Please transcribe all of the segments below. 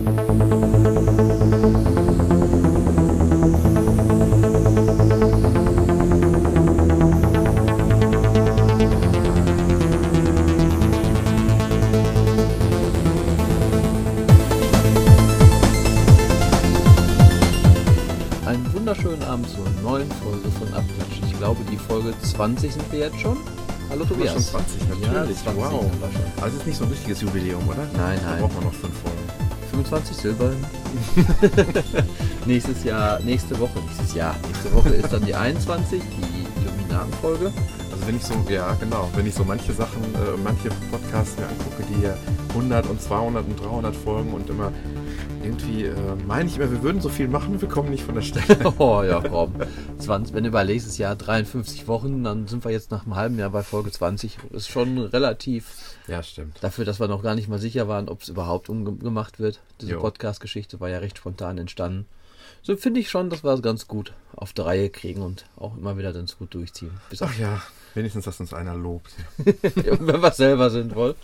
Einen wunderschönen Abend zur neuen Folge von Abklatsch. Ich glaube, die Folge 20 sind wir jetzt schon. Hallo Tobias. schon 20, natürlich. Ja, 20 wow. wir. Also ist nicht so ein richtiges Jubiläum, oder? Nein, Da nein. braucht man noch fünf Folgen. 25 Silber. Nächstes Jahr, nächste Woche, nächstes Jahr. Nächste Woche ist dann die 21, die Illuminatenfolge. Also wenn ich so, ja genau, wenn ich so manche Sachen, äh, manche Podcasts mir angucke, die hier 100 und 200 und 300 Folgen und immer irgendwie äh, meine ich immer, wir würden so viel machen, wir kommen nicht von der Stelle. Oh ja, komm. 20, wenn du überlegst, das Jahr 53 Wochen, dann sind wir jetzt nach einem halben Jahr bei Folge 20. Ist schon relativ ja, stimmt. dafür, dass wir noch gar nicht mal sicher waren, ob es überhaupt umgemacht wird. Diese. Podcast-Geschichte war ja recht spontan entstanden. So finde ich schon, dass wir es ganz gut auf die Reihe kriegen und auch immer wieder ganz gut durchziehen. Bis Ach ja, wenigstens, dass uns einer lobt. wenn wir selber sind wohl.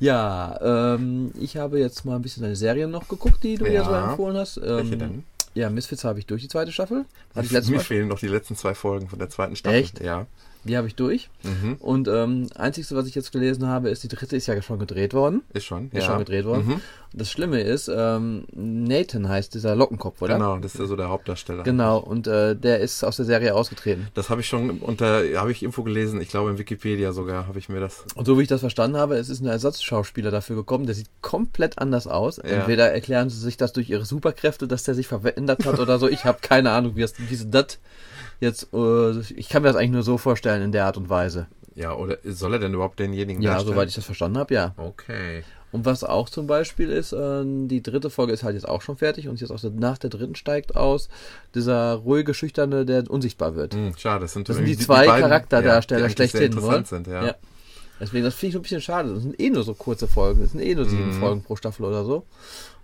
Ja, ähm, ich habe jetzt mal ein bisschen deine Serien noch geguckt, die du ja so Ja. empfohlen hast. Ähm, Welche denn? Ja, Misfits habe ich durch die zweite Staffel. Hatte ich letztes Mir Mal. fehlen noch die letzten zwei Folgen von der zweiten Staffel. Echt? Ja. Die habe ich durch. Mhm. Und ähm, einzigste, was ich jetzt gelesen habe, ist, die dritte ist ja schon gedreht worden. Ist schon. Ist ja. schon gedreht worden. Mhm. Das Schlimme ist, ähm, Nathan heißt dieser Lockenkopf, oder? Genau, das ist ja so der Hauptdarsteller. Genau, und äh, der ist aus der Serie ausgetreten. Das habe ich schon unter, habe ich Info gelesen, ich glaube in Wikipedia sogar, habe ich mir das. Und so wie ich das verstanden habe, es ist ein Ersatzschauspieler dafür gekommen, der sieht komplett anders aus. Ja. Entweder erklären sie sich das durch ihre Superkräfte, dass der sich verändert hat oder so. Ich habe keine Ahnung, wie das, wie sie das jetzt, äh, ich kann mir das eigentlich nur so vorstellen in der Art und Weise. Ja, oder soll er denn überhaupt denjenigen Ja, darstellen? soweit ich das verstanden habe, ja. Okay. Und was auch zum Beispiel ist, äh, die dritte Folge ist halt jetzt auch schon fertig und jetzt der, nach der dritten steigt aus dieser ruhige, schüchterne, der unsichtbar wird. Hm, schade, das sind, Das sind die zwei beiden, Charakterdarsteller ja, die schlechthin, interessant sind, ja. Ja. Deswegen, das finde ich so ein bisschen schade. Das sind eh nur so kurze Folgen. Das sind eh nur sieben Mhm. Folgen pro Staffel oder so.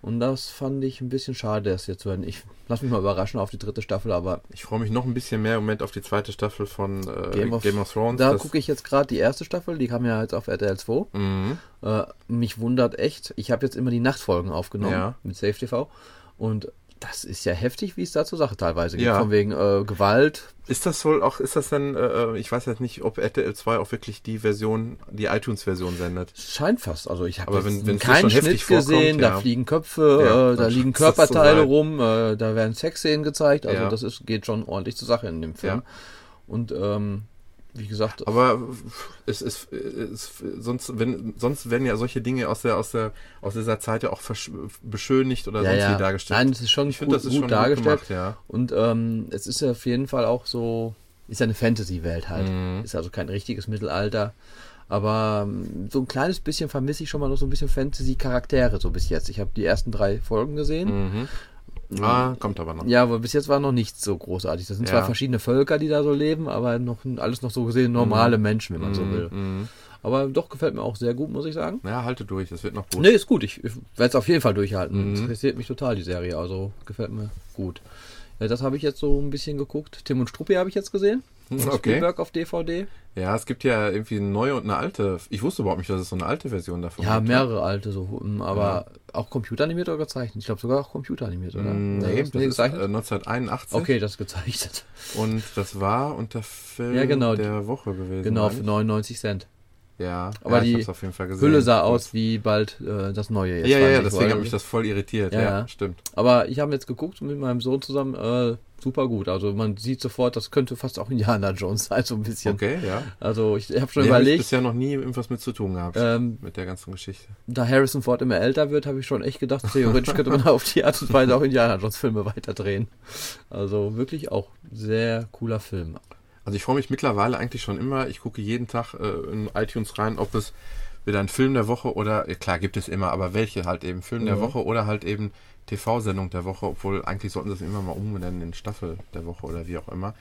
Und das fand ich ein bisschen schade, das jetzt zu werden. Ich lass mich mal überraschen auf die dritte Staffel, aber Ich freue mich noch ein bisschen mehr im Moment auf die zweite Staffel von äh, Game Game, of- of, Thrones. da gucke ich jetzt gerade die erste Staffel, die kam ja jetzt auf RTL 2. Mhm. Äh, mich wundert echt, ich habe jetzt immer die Nachtfolgen aufgenommen Ja. mit Safe TV und das ist ja heftig, wie es da zur Sache teilweise geht. Ja. Von wegen äh, Gewalt. Ist das wohl auch, ist das denn, äh, ich weiß jetzt nicht, ob RTL 2 auch wirklich die Version, die iTunes-Version sendet. Scheint fast. Also ich habe wenn- dir keinen schon Schnitt gesehen, da ja. fliegen Köpfe, Ja, äh, da liegen so Körperteile sein. rum, äh, da werden Sexszenen gezeigt. Also das ist, geht schon ordentlich zur Sache in dem Film. Ja. Und ähm, wie gesagt, Aber es ist, sonst, wenn, sonst werden ja solche Dinge aus der, aus der, aus dieser Zeit ja auch beschönigt oder ja, sonst ja. wie dargestellt. Nein, es ist schon ich gut, finde, das ist gut schon dargestellt. gut gemacht, ja. Und ähm, es ist ja auf jeden Fall auch so, ist ja eine Fantasy-Welt halt. Mhm. Ist also kein richtiges Mittelalter. Aber ähm, so ein kleines bisschen vermisse ich schon mal noch so ein bisschen Fantasy-Charaktere so bis jetzt. Ich habe die ersten drei Folgen gesehen. Mhm. Ah, kommt aber noch. Ja, aber bis jetzt war noch nichts so großartig. Das sind Ja. zwar verschiedene Völker, die da so leben, aber noch alles noch so gesehen normale Menschen, wenn man so will. Mhm. Aber doch gefällt mir auch sehr gut, muss ich sagen. Ja, halte durch, das wird noch gut. Nee, ist gut. Ich, ich werde es auf jeden Fall durchhalten. Mhm. Es interessiert mich total, die Serie. Also gefällt mir gut. Ja, das habe ich jetzt so ein bisschen geguckt. Tim und Struppi habe ich jetzt gesehen. Hm, okay. Spielberg auf DVD. Ja, es gibt ja irgendwie eine neue und eine alte. Ich wusste überhaupt nicht, dass es so eine alte Version davon Ja, gibt. mehrere alte, so, ähm, aber auch computeranimiert oder gezeichnet? Ich glaube sogar auch computeranimiert, oder? Mm, Ja, Nee, das- das ist äh, gezeichnet? 1981. okay, das ist gezeichnet. Und das war unter Film Ja, genau. der Woche gewesen. Genau, für ich. 99 Cent. Ja, Aber ja, die. Hülle sah aus wie bald äh, das neue jetzt. Ja, ja, ja, deswegen hat mich das voll irritiert. Ja, Ja, ja. stimmt. Aber ich habe jetzt geguckt mit meinem Sohn zusammen, äh, super gut. Also man sieht sofort, das könnte fast auch Indiana Jones sein, so ein bisschen. Okay, ja. Also ich habe schon Nee, hab ich überlegt, bisher noch nie irgendwas mit zu tun gehabt. ähm, mit der ganzen Geschichte. da Harrison Ford immer älter wird, habe ich schon echt gedacht, theoretisch könnte man auf die Art und Weise auch Indiana Jones Filme weiterdrehen. Also wirklich auch sehr cooler Film. Also ich freue mich mittlerweile eigentlich schon immer. Ich gucke jeden Tag äh, in iTunes rein, ob es wieder ein Film der Woche oder, klar gibt es immer, aber welche halt eben Film der Mhm. Woche oder halt eben TV-Sendung der Woche, obwohl eigentlich sollten sie es immer mal umbenennen in Staffel der Woche oder wie auch immer.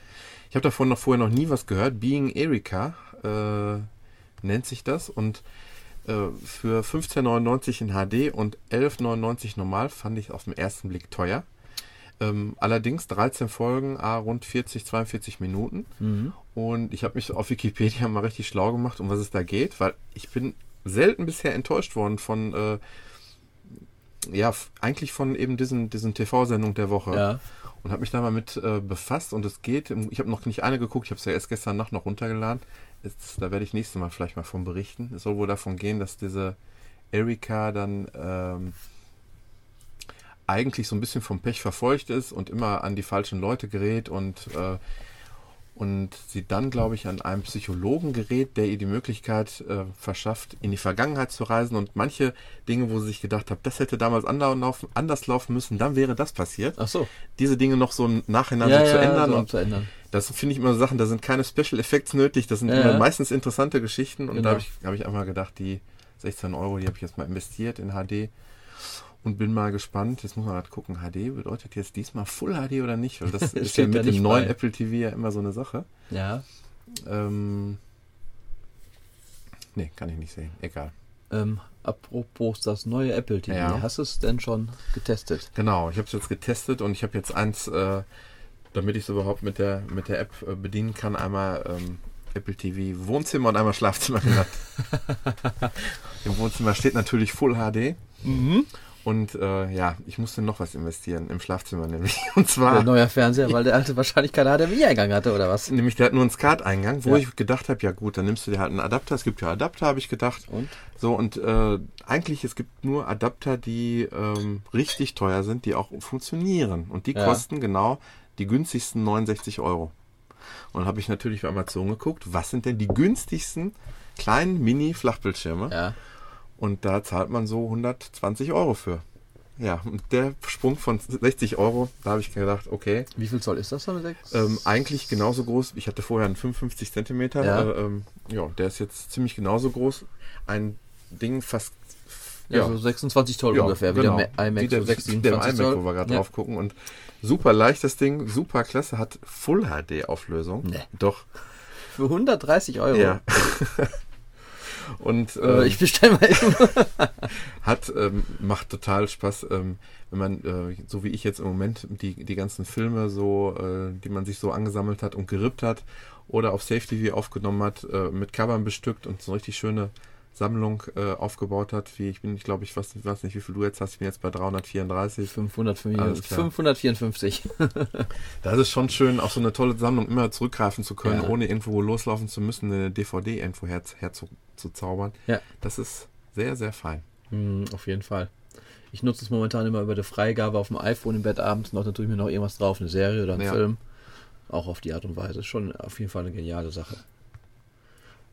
Ich habe davon noch vorher noch nie was gehört. Being Erika äh, nennt sich das und äh, für 15,99 in HD und 11,99 normal fand ich auf den ersten Blick teuer. Ähm, allerdings 13 Folgen, a rund 40, 42 Minuten. Mhm. Und ich habe mich auf Wikipedia mal richtig schlau gemacht, um was es da geht, weil ich bin selten bisher enttäuscht worden von äh, ja, eigentlich von eben diesen, diesen TV-Sendung der Woche. Ja. Und habe mich da mal mit äh, befasst und es geht. Ich habe noch nicht eine geguckt, ich habe es ja erst gestern Nacht noch runtergeladen. Jetzt, da werde ich nächstes Mal vielleicht mal von berichten. Es soll wohl davon gehen, dass diese Erika dann ähm, eigentlich so ein bisschen vom Pech verfolgt ist und immer an die falschen Leute gerät und, äh, und sie dann, glaube ich, an einen Psychologen gerät, der ihr die Möglichkeit äh, verschafft, in die Vergangenheit zu reisen und manche Dinge, wo sie sich gedacht hat, das hätte damals anders laufen, müssen, dann wäre das passiert. Ach so. Diese Dinge noch so im Nachhinein ja, so zu ja, ändern so und zu ändern. das finde ich immer so Sachen, da sind keine Special Effects nötig, das sind ja. meistens interessante Geschichten und Genau. da habe ich, hab ich einfach gedacht, die 16 Euro, die habe ich jetzt mal investiert in HD und bin mal gespannt. Jetzt muss man halt gucken, HD bedeutet jetzt diesmal Full HD oder nicht? Weil das ist ja mit dem neuen bei. Apple TV ja immer so eine Sache. Ja. Ähm, nee, kann ich nicht sehen. Egal. Ähm, apropos das neue Apple TV, Ja. hast du es denn schon getestet? Genau, ich habe es jetzt getestet und ich habe jetzt eins, äh, damit ich es überhaupt mit der, mit der App äh, bedienen kann, einmal ähm, Apple TV Wohnzimmer und einmal Schlafzimmer genannt. Im Wohnzimmer steht natürlich Full HD Mhm. Und äh, ja, ich musste noch was investieren, im Schlafzimmer nämlich. Und Der zwar, neue Fernseher, weil der alte wahrscheinlich keinen HDMI-Eingang hatte, oder was? nämlich der hat nur einen SCART-Eingang, wo Ja. ich gedacht habe, ja gut, dann nimmst du dir halt einen Adapter. Es gibt ja Adapter, habe ich gedacht. Und? So, und äh, eigentlich, es gibt nur Adapter, die ähm, richtig teuer sind, die auch funktionieren. Und die Ja. kosten genau die günstigsten 69 Euro. Und dann habe ich natürlich bei Amazon geguckt, was sind denn die günstigsten kleinen Mini-Flachbildschirme? Ja. Und da zahlt man so 120 Euro für. Ja, und der Sprung von 60 Euro, da habe ich gedacht, okay, Wie viel Zoll ist das dann? Sechs? ähm, eigentlich genauso groß. Ich hatte vorher einen 55 Zentimeter. Ja. Äh, ähm, ja, der ist jetzt ziemlich genauso groß. Ein Ding fast. ja, so 26 Zoll ja, ungefähr, genau. wie der iMac, Wie der, so 6, der 27 iMac, Zoll. wo wir gerade ja. drauf gucken. Und super leicht das Ding, super klasse, hat Full HD Auflösung. Nee. Doch. Für 130 Euro. Ja. Und Äh, ähm, ich bestelle mal eben. hat ähm, macht total Spaß, ähm, wenn man äh, so wie ich jetzt im Moment die die ganzen Filme so, äh, die man sich so angesammelt hat und gerippt hat oder auf Safe TV aufgenommen hat, äh, mit Covern bestückt und so richtig schöne Sammlung äh, aufgebaut hat. Wie ich bin, ich glaube, ich weiß, nicht- weiß nicht, wie viel du jetzt hast. Ich bin jetzt bei 334. 554, Alles klar. 554. Da ist es schon schön, auf so eine tolle Sammlung immer zurückgreifen zu können, Ja. ohne irgendwo loslaufen zu müssen, eine DVD irgendwo her, herzu, zu zaubern. Ja. Das ist sehr, sehr fein. Hm, auf jeden Fall. Ich nutze es momentan immer über die Freigabe auf dem iPhone im Bett abends noch, dann tue ich mir noch irgendwas drauf, eine Serie oder einen Ja. Film. Auch auf die Art und Weise. Schon auf jeden Fall eine geniale Sache.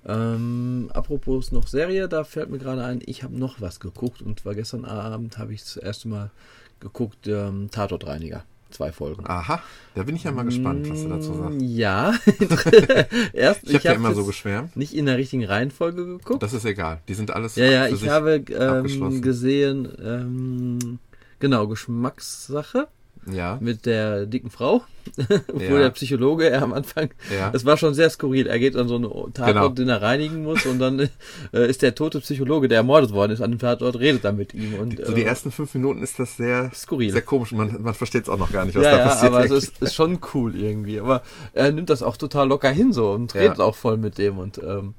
Ähm, apropos noch Serie, da fällt mir gerade ein, ich habe noch was geguckt und zwar gestern Abend habe ich das erste Mal geguckt, ähm, Tatortreiniger. Zwei Folgen. Aha, da bin ich ja mal gespannt, was du dazu sagst. Ja. Erst, Ich habe ja hab immer so geschwärmt. nicht in der richtigen Reihenfolge geguckt. Das ist egal. Die sind alles Ja, ja, ich habe ähm, gesehen, ähm, genau, Geschmackssache Ja, mit der dicken Frau, obwohl Ja. der Psychologe er am Anfang, ja. das war schon sehr skurril. Er geht an so einen Tatort, Genau. den er reinigen muss und dann äh, ist der tote Psychologe, der ermordet worden ist, an dem Tatort, redet dann mit ihm und so die äh, ersten fünf Minuten ist das sehr, skurril. sehr komisch. Man, man versteht es auch noch gar nicht, was ja, da ja, passiert. aber es ist, ist schon cool irgendwie. Aber er nimmt das auch total locker hin so und Ja. redet auch voll mit dem und ähm,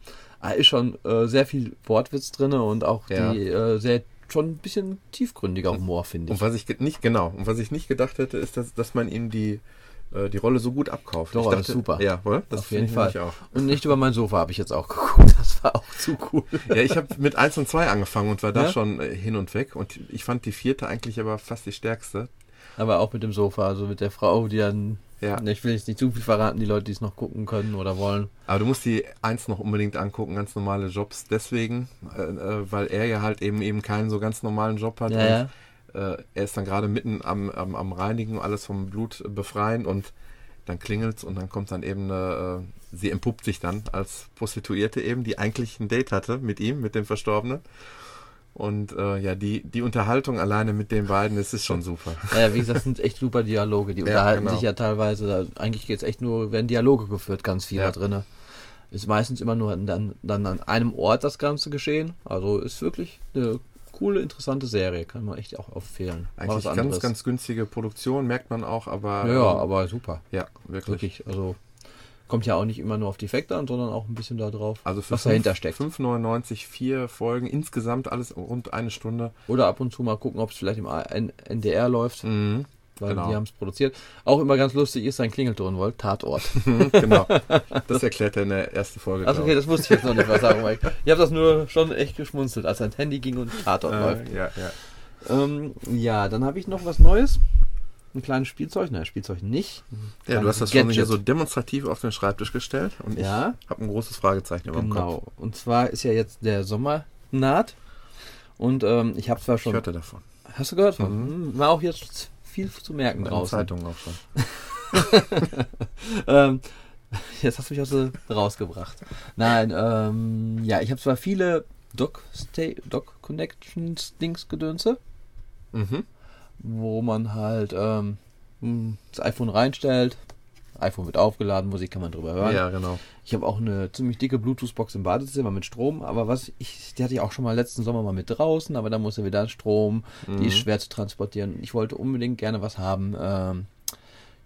ist schon äh, sehr viel Wortwitz drin und auch Ja. die äh, sehr schon ein bisschen tiefgründiger Humor, finde ich. und was ich nicht, genau, und was ich nicht gedacht hätte, ist, dass, dass man ihm die, äh, die Rolle so gut abkauft. Doch, ich dachte, super. Ja, oder? Das Auf finde jeden ich Fall. auch. Und nicht über mein Sofa habe ich jetzt auch geguckt. Das war auch zu cool. Ja, ich habe mit 1 und 2 angefangen und war da Ja? schon äh, hin und weg. Und ich fand die vierte eigentlich aber fast die stärkste. Aber auch mit dem Sofa, also mit der Frau, die dann. Ja. Ich will jetzt nicht zu viel verraten, die Leute, die es noch gucken können oder wollen. Aber du musst die 1 noch unbedingt angucken, ganz normale Jobs. Deswegen, äh, äh, weil er ja halt eben eben keinen so ganz normalen Job hat. Ja, und, ja. Äh, er ist dann gerade mitten am, am, am Reinigen, alles vom Blut befreien und dann klingelt's und dann kommt dann eben eine, äh, sie empuppt sich dann als Prostituierte eben, die eigentlich ein Date hatte mit ihm, mit dem Verstorbenen. Und äh, ja, die, die Unterhaltung alleine mit den beiden, das ist schon super. Naja, wie gesagt, sind echt super Dialoge. Die Ja, unterhalten genau. sich ja teilweise. Eigentlich geht es echt nur, werden Dialoge geführt, ganz viel Ja. da drin. Ist meistens immer nur dann, dann an einem Ort das Ganze geschehen. Also ist wirklich eine coole, interessante Serie. Kann man echt auch empfehlen. Eigentlich ganz, ganz günstige Produktion, merkt man auch, aber Ja, ja, ähm, aber super. ja, wirklich. Wirklich. Also Kommt ja auch nicht immer nur auf Defekte an, sondern auch ein bisschen da drauf, Also was dahinter steckt. 5,99 vier Folgen, insgesamt alles rund eine Stunde. Oder ab und zu mal gucken, ob es vielleicht im NDR läuft, Mhm. weil genau. die haben es produziert. Auch immer ganz lustig ist ein Klingelton wollt, Tatort. genau. Das erklärt er in der ersten Folge. Also okay, das wusste ich jetzt noch nicht, was sagen Mike. Ich habe das nur schon echt geschmunzelt, als ein Handy ging und Tatort ich. läuft. äh, ja, ja. Ähm, ja, dann habe ich noch was Neues. Ein kleines Spielzeug. Nein, Spielzeug nicht. ja, du hast das schon hier so demonstrativ auf den Schreibtisch gestellt und Ja. ich habe ein großes Fragezeichen über dem Kopf. Genau. Und zwar ist ja jetzt der Sommer naht. Und ähm, ich habe zwar Ich schon. hörte davon. Hast du gehört? von? Hm, War auch jetzt viel zu merken In draußen. Zeitungen auch schon. Ähm, jetzt hast du mich also rausgebracht. Nein, ähm, ja, ich habe zwar viele Doc, Sta- Doc Connections Dings Gedönse, Mhm. Wo man halt ähm, hm, das iPhone reinstellt. iPhone wird aufgeladen, Musik kann man drüber hören. Ja, genau. Ich habe auch eine ziemlich dicke Bluetooth-Box im Badezimmer mit Strom, aber was ich, die hatte ich auch schon mal letzten Sommer mal mit draußen, aber da musste wieder Strom, die ist schwer zu transportieren. Ich wollte unbedingt gerne was haben, ähm,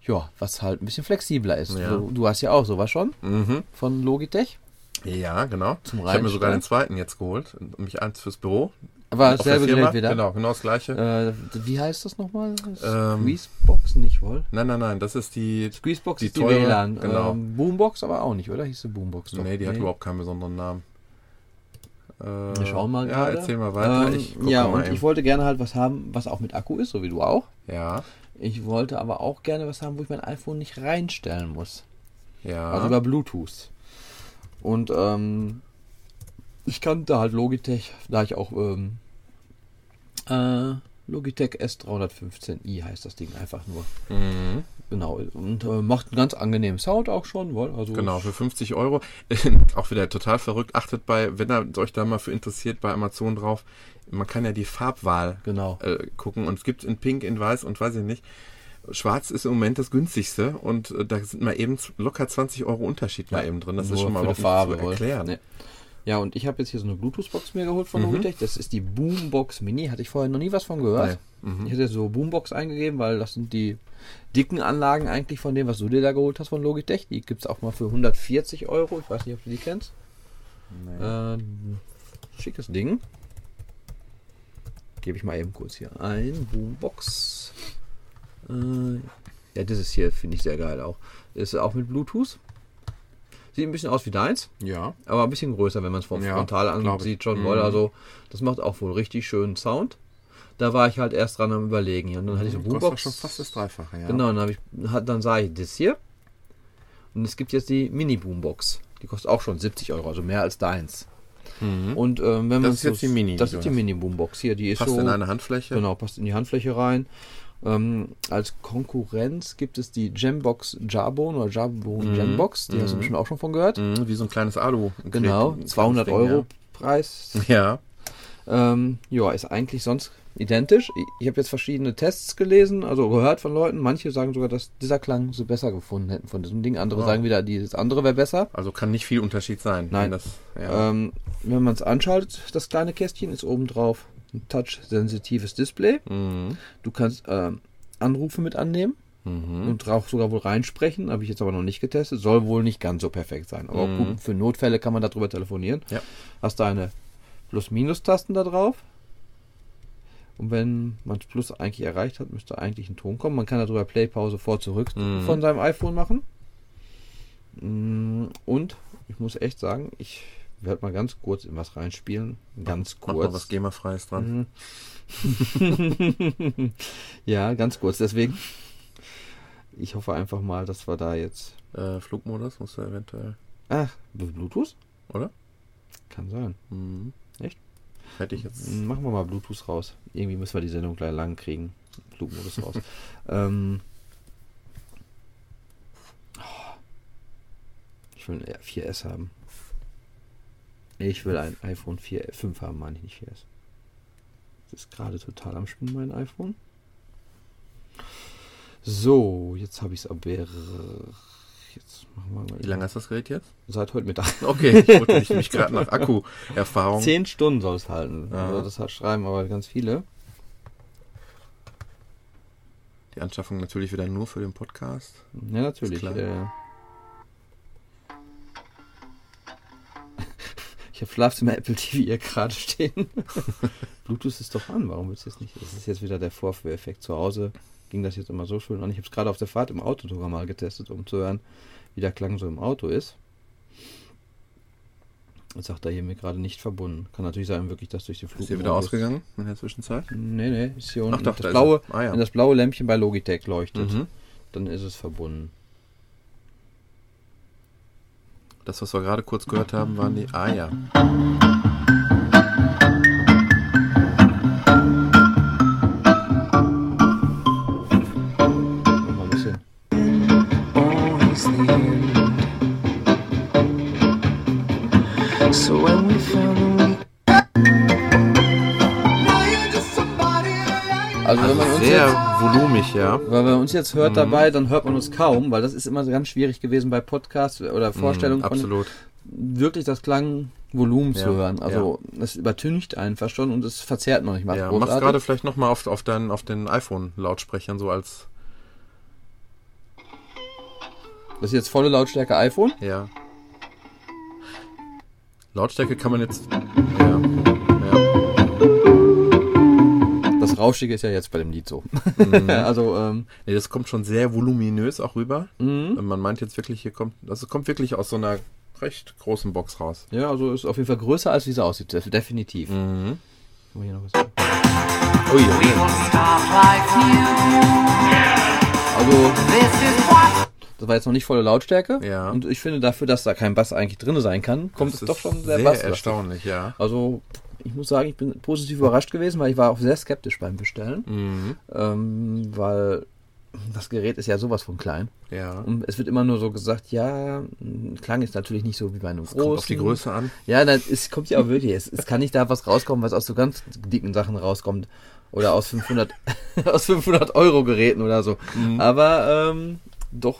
ja, was halt ein bisschen flexibler ist. Ja. Du, du hast ja auch sowas schon Mhm. von Logitech. Ja, genau. Zum ich habe mir sogar den zweiten jetzt geholt. Mich eins fürs Büro. Aber Firma. Gerät wieder. Genau, genau das gleiche. Äh, wie heißt das nochmal? Ähm, Squeezebox nicht wohl? Nein, nein, nein, das ist die. Squeezebox die ist die teure, WLAN. genau. Ähm, Boombox aber auch nicht, oder? Hieß sie Boombox doch. Nee, die hat überhaupt keinen besonderen Namen. Äh, Wir schauen mal Ja, gerade. erzähl mal weiter. Ähm, ich ja, mal und eben. ich wollte gerne halt was haben, was auch mit Akku ist, so wie du auch. Ja, Ich wollte aber auch gerne was haben, wo ich mein iPhone nicht reinstellen muss. ja. Also über Bluetooth. Und ähm, ich kannte halt Logitech, da ich auch ähm, äh, Logitech S315i heißt das Ding einfach nur. mhm. Genau. Und äh, macht einen ganz angenehmen Sound auch schon. Also Genau, für 50 Euro. auch wieder total verrückt. Achtet bei, wenn ihr euch da mal für interessiert, bei Amazon drauf. Man kann ja die Farbwahl Genau. äh, gucken und es gibt in Pink, in Weiß und weiß ich nicht. Schwarz ist im Moment das günstigste und äh, da sind mal eben locker 20 Euro Unterschied mal eben drin. Das ist schon mal für Farbe zu erklären. Nee. Ja, und ich habe jetzt hier so eine Bluetooth-Box mir geholt von Mhm. Logitech. Das ist die Boombox Mini. Hatte ich vorher noch nie was von gehört. Mhm. Ich hätte so Boombox eingegeben, weil das sind die dicken Anlagen eigentlich von dem, was du dir da geholt hast von Logitech. Die gibt es auch mal für 140 Euro. Ich weiß nicht, ob du die kennst. Nee. Ähm, schickes Ding. Gebe ich mal eben kurz hier ein. Boombox. Äh, ja, dieses hier finde ich sehr geil auch. Ist auch mit Bluetooth. Sieht ein bisschen aus wie deins, Ja. aber ein bisschen größer, wenn man es vom Ja, Frontal ansieht schon. Mhm. Wohl. Also, das macht auch wohl richtig schönen Sound. Da war ich halt erst dran am überlegen. Und dann hatte ich so Kostet Boombox. schon fast das Dreifache, ja. Genau, dann, ich, dann sah ich das hier. Und es gibt jetzt die Mini-Boombox. Die kostet auch schon 70 Euro, also mehr als deins. Mhm. Und ähm, wenn man ist jetzt die Mini, Das ist die. Mini-Boombox hier. Die ist Passt so, in eine Handfläche. Genau, passt in die Handfläche rein. Ähm, als Konkurrenz gibt es die Gembox Jarbone oder Jarbone Mhm. Gembox. Die hast du Mhm. bestimmt auch schon von gehört. Mhm, wie so ein kleines Alu. Genau, 200 Euro Preis. Ja. Ähm, ja, ist eigentlich sonst identisch. Ich, habe jetzt verschiedene Tests gelesen, also gehört von Leuten. Manche sagen sogar, dass dieser Klang sie besser gefunden hätten von diesem Ding. Andere Wow. sagen wieder, dieses andere wäre besser. Also kann nicht viel Unterschied sein. Nein. wenn Das, ja. Ähm, wenn man es anschaut, das kleine Kästchen ist oben drauf ein touch-sensitives Display. mhm. Du kannst ähm, Anrufe mit annehmen Mhm. und auch sogar wohl reinsprechen. Habe ich jetzt aber noch nicht getestet. Soll wohl nicht ganz so perfekt sein. Aber Mhm. gut, für Notfälle kann man darüber telefonieren. Ja. Hast deine Plus-Minus-Tasten da drauf. Und wenn man das Plus eigentlich erreicht hat, müsste eigentlich ein Ton kommen. Man kann darüber Play, Pause, vor, zurück Mhm. von seinem iPhone machen. Mm, Und ich muss echt sagen, ich werde mal ganz kurz in was reinspielen. Ganz Mach kurz. mal was GEMA-Freies dran. Mhm. ja, ganz kurz. Deswegen. Ich hoffe einfach mal, dass wir da jetzt. Äh, Flugmodus musst du eventuell, Ach, Bluetooth? oder? Kann sein. Mhm. Echt? Hätte ich jetzt. Machen wir mal Bluetooth raus. Irgendwie müssen wir die Sendung gleich lang kriegen. Flugmodus raus. ähm, oh. ich will ein 4S haben. Ich will ein iPhone 4, 5 haben, meine ich nicht 4S. Das ist gerade total am Spinnen, mein iPhone. So, jetzt habe ich es aber. Jetzt machen wir mal. Wie lange hast du das Gerät jetzt? Seit heute Mittag. Okay, ich wollte mich gerade nach Akku-Erfahrung. Zehn Stunden soll es halten. Ja. Also das hat schreiben aber ganz viele. Die Anschaffung natürlich wieder nur für den Podcast. Ja, natürlich. Ist klar. Äh, habe Schlafzimmer Apple TV hier gerade stehen. Bluetooth ist doch an, warum willst du es nicht? Das ist jetzt wieder der Vorführeffekt. Zu Hause ging das jetzt immer so schön an. Ich habe es gerade auf der Fahrt im Auto sogar mal getestet, um zu hören, wie der Klang so im Auto ist. Jetzt sagt er hier mir gerade nicht verbunden. Kann natürlich sein, wirklich, dass durch den Flug. Ist hier wieder ausgegangen in der Zwischenzeit? Nee, nee, ist hier unten. Ach doch, das da blaue. Ah, ja. Wenn das blaue Lämpchen bei Logitech leuchtet, Mhm. dann ist es verbunden. Das, was wir gerade kurz gehört haben, waren die. End. So when we found a week. Also wenn man uns Sehr jetzt, volumig, ja. weil man uns jetzt Mhm. hört dabei, dann hört man uns kaum, weil das ist immer ganz schwierig gewesen bei Podcasts oder Vorstellungen Mhm, absolut. wirklich das Klangvolumen zu Ja, hören. Also es übertüncht einfach schon und es verzerrt noch nicht mal Ja, mach's gerade vielleicht nochmal auf, auf, auf den iPhone-Lautsprechern so als. Das ist jetzt volle Lautstärke iPhone. Ja. Lautstärke kann man jetzt. Das Rauschige ist ja jetzt bei dem Lied so. Mhm. also ähm, Nee, das kommt schon sehr voluminös auch rüber. mhm. Man meint jetzt wirklich, hier kommt. Das kommt wirklich aus so einer recht großen Box raus. ja, also ist auf jeden Fall größer als wie sie aussieht. def- Definitiv. Mhm. Guck mal hier noch was. Ui. Also das war jetzt noch nicht volle Lautstärke. Ja. Und ich finde dafür, dass da kein Bass eigentlich drin sein kann, kommt Das es doch schon sehr, sehr basslastig. erstaunlich, ja. Also ich muss sagen, ich bin positiv überrascht gewesen, weil ich war auch sehr skeptisch beim Bestellen, Mhm. ähm, weil das Gerät ist ja sowas von klein. Ja. Und es wird immer nur so gesagt, ja, Klang ist natürlich nicht so wie bei einem großen. Kommt auf die Größe an. Ja, das, es kommt ja auch wirklich. Es, es kann nicht da was rauskommen, was aus so ganz dicken Sachen rauskommt. Oder aus 500, aus 500 Euro Geräten oder so. Mhm. Aber ähm, doch,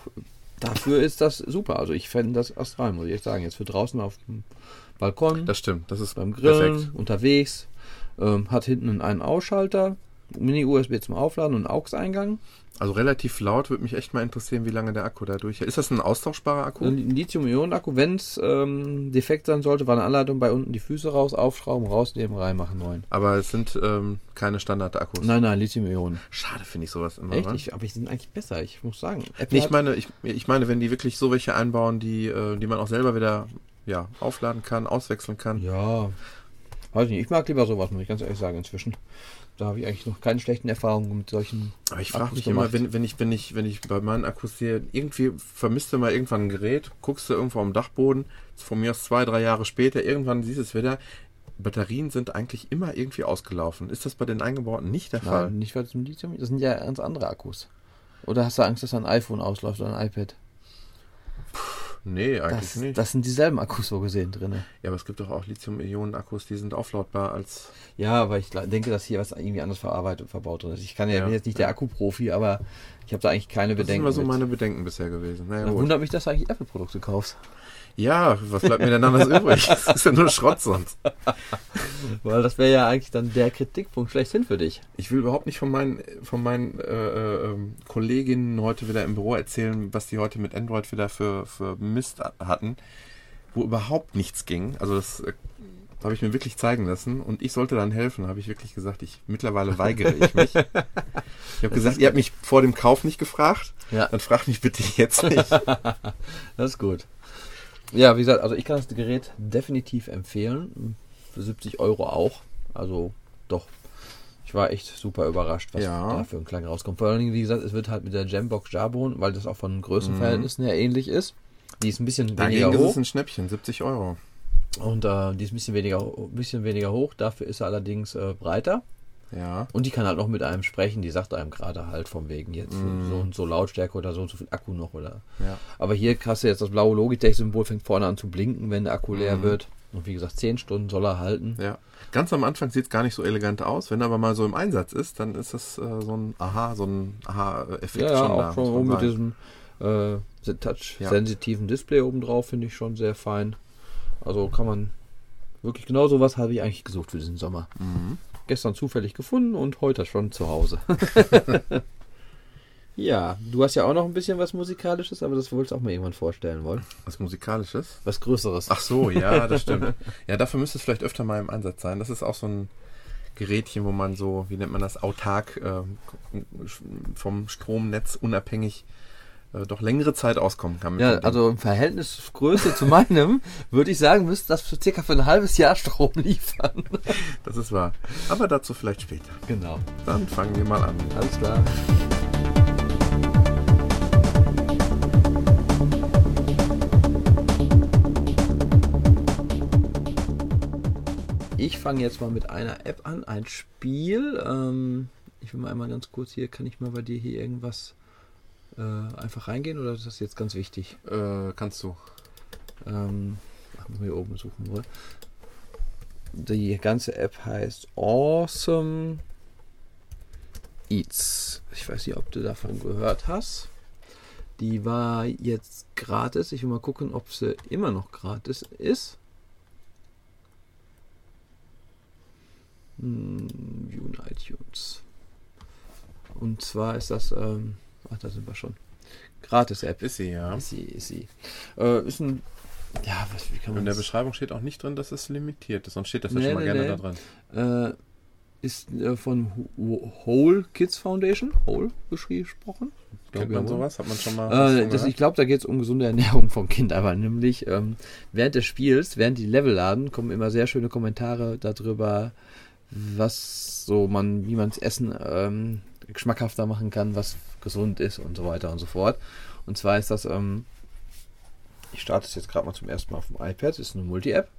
dafür ist das super. Also ich fände das astral, muss ich echt sagen. Jetzt für draußen auf dem Balkon, Das stimmt. Das ist beim Grillen, perfekt. unterwegs. Ähm, hat hinten einen Ausschalter, Mini-USB zum Aufladen und AUX-Eingang. Also relativ laut, würde mich echt mal interessieren, wie lange der Akku da durch Ist das ein austauschbarer Akku? Ein Lithium-Ionen-Akku, wenn es ähm, defekt sein sollte, war eine Anleitung bei unten die Füße raus, aufschrauben, rausnehmen, reinmachen, neuen. Aber es sind ähm, keine Standard-Akkus. Nein, nein, Lithium-Ionen. Schade finde ich sowas immer. Echt? Ich, aber ich sind eigentlich besser, ich muss sagen. Apple ich meine, ich, ich meine, wenn die wirklich so welche einbauen, die, äh, die man auch selber wieder ja, aufladen kann, auswechseln kann. Ja, weiß nicht. Ich mag lieber sowas, muss ich ganz ehrlich sagen, inzwischen. Da habe ich eigentlich noch keine schlechten Erfahrungen mit solchen. Aber ich frage mich immer, wenn, wenn, ich, wenn, ich, wenn ich bei meinen Akkus sehe, irgendwie vermisst du mal irgendwann ein Gerät, guckst du irgendwo am Dachboden, von mir aus zwei, drei Jahre später, irgendwann siehst du es wieder, Batterien sind eigentlich immer irgendwie ausgelaufen. Ist das bei den eingebauten nicht der Fall? Nein, nicht weil es mit Lithium Das sind ja ganz andere Akkus. Oder hast du Angst, dass ein iPhone ausläuft oder ein iPad? Nee, eigentlich Das, nicht. das sind dieselben Akkus so gesehen drin. Ja, aber es gibt doch auch Lithium-Ionen-Akkus, die sind auflautbar als. Ja, aber ich denke, dass hier was irgendwie anders verarbeitet und verbaut drin ist. Ich kann ja, Ja, bin jetzt nicht ja. der Akkuprofi, aber ich habe da eigentlich keine Das sind Bedenken. immer so meine Bedenken bisher gewesen. Naja, Da gut. wundert mich, dass du eigentlich Apple-Produkte kaufst. Ja, was bleibt mir denn anders übrig? Das ist ja nur Schrott sonst. Weil das wäre ja eigentlich dann der Kritikpunkt schlechthin für dich. Ich will überhaupt nicht von meinen, von meinen äh, äh, ähm, Kolleginnen heute wieder im Büro erzählen, was die heute mit Android wieder für, für Mist hatten, wo überhaupt nichts ging. Also das äh, habe ich mir wirklich zeigen lassen und ich sollte dann helfen, habe ich wirklich gesagt, ich mittlerweile weigere ich mich. Ich habe gesagt, ihr habt mich vor dem Kauf nicht gefragt, Ja. dann fragt mich bitte jetzt nicht. Das ist gut. Ja, wie gesagt, also ich kann das Gerät definitiv empfehlen. Für 70 Euro auch. Also doch. Ich war echt super überrascht, was Ja. da für ein Klang rauskommt. Vor allen Dingen, wie gesagt, es wird halt mit der Jambox Jarbon, weil das auch von Größenverhältnissen her ähnlich ist. Die ist ein bisschen weniger Dagegen ist hoch. es ein Schnäppchen, 70 Euro. Und äh, die ist ein bisschen weniger, ein bisschen weniger hoch. Dafür ist sie allerdings äh, breiter. Ja. Und die kann halt noch mit einem sprechen. Die sagt einem gerade halt von wegen jetzt so und so Lautstärke oder so und so viel Akku noch oder Ja. aber hier hast du jetzt das blaue Logitech-Symbol, fängt vorne an zu blinken, wenn der Akku leer wird. Und wie gesagt, 10 Stunden soll er halten. Ja. Ganz am Anfang sieht es gar nicht so elegant aus. Wenn er aber mal so im Einsatz ist, dann ist das äh, so ein Aha, so ein Aha-Effekt Ja, schon da. auch schon oben man mit diesem äh, touch-sensitiven Display oben drauf, finde ich schon sehr fein. Also kann man wirklich genau sowas habe ich eigentlich gesucht für diesen Sommer. Mhm. Gestern zufällig gefunden und heute schon zu Hause. Ja, du hast ja auch noch ein bisschen was Musikalisches, aber das wolltest du auch mal irgendwann vorstellen wollen. Was Musikalisches? Was Größeres. Ach so, ja, das stimmt. Ja, dafür müsste es vielleicht öfter mal im Einsatz sein. Das ist auch so ein Gerätchen, wo man so, wie nennt man das, autark ähm, vom Stromnetz unabhängig äh, doch längere Zeit auskommen kann. Ja, also im Verhältnis Größe zu meinem würde ich sagen, müsste das für circa für ein halbes Jahr Strom liefern. das ist wahr. Aber dazu vielleicht später. Genau. Dann fangen wir mal an. Alles klar. Ich fange jetzt mal mit einer App an, ein Spiel. Ähm, ich will mal einmal ganz kurz hier, kann ich mal bei dir hier irgendwas äh, einfach reingehen oder ist das jetzt ganz wichtig? Äh, kannst du. Ähm, ach, muss man hier oben suchen wohl. Die ganze App heißt Awesome Eats. Ich weiß nicht, ob du davon gehört hast. Die war jetzt gratis. Ich will mal gucken, ob sie immer noch gratis ist. Hm, iTunes. Und zwar ist das, ähm, ach, da sind wir schon. Gratis-App. Ist sie, ja. Ist sie, ist sie. Äh, ist ein, ja, was, wie kann man In der das- Beschreibung steht auch nicht drin, dass es limitiert ist. Sonst steht das ja Nee, schon mal nee, gerne nee. da drin. äh, ist äh, von Wh- Whole Kids Foundation, Whole gesprochen. Kennt man sowas? Hat man schon mal Äh, das, ich glaube, da geht es um gesunde Ernährung vom Kind, aber nämlich ähm, während des Spiels, während die Level laden, kommen immer sehr schöne Kommentare darüber, was so man, wie man das Essen ähm, geschmackhafter machen kann, was gesund ist und so weiter und so fort. Und zwar ist das, ähm, ich starte es jetzt gerade mal zum ersten Mal auf dem iPad, ist eine Multi-App.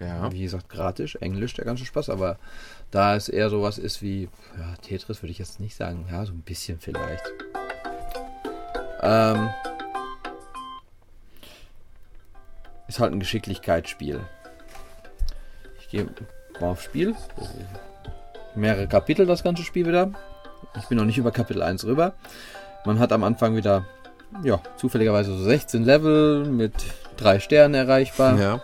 Ja. Wie gesagt, gratis, Englisch, der ganze Spaß, aber da es eher sowas ist wie, ja, Tetris würde ich jetzt nicht sagen, ja, so ein bisschen vielleicht. Ähm, ist halt ein Geschicklichkeitsspiel. Ich gehe mal auf Spiel. Mehrere Kapitel das ganze Spiel wieder. Ich bin noch nicht über Kapitel 1 rüber. Man hat am Anfang wieder, ja, zufälligerweise so 16 Level mit drei Sternen erreichbar. Ja,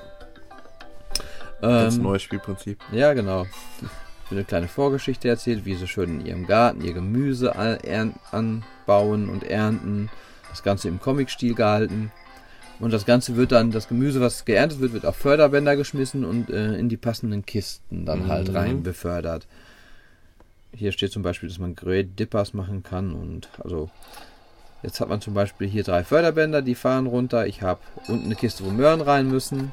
ganz Ähm, neues Spielprinzip. ja, genau. So eine kleine Vorgeschichte erzählt, wie sie schön in ihrem Garten ihr Gemüse anbauen und ernten. Das Ganze im Comic-Stil gehalten. Und das Ganze wird dann, das Gemüse, was geerntet wird, wird auf Förderbänder geschmissen und äh, in die passenden Kisten dann halt Mhm. rein befördert. Hier steht zum Beispiel, dass man Great Dippers machen kann und also jetzt hat man zum Beispiel hier drei Förderbänder, die fahren runter. Ich habe unten eine Kiste, wo Möhren rein müssen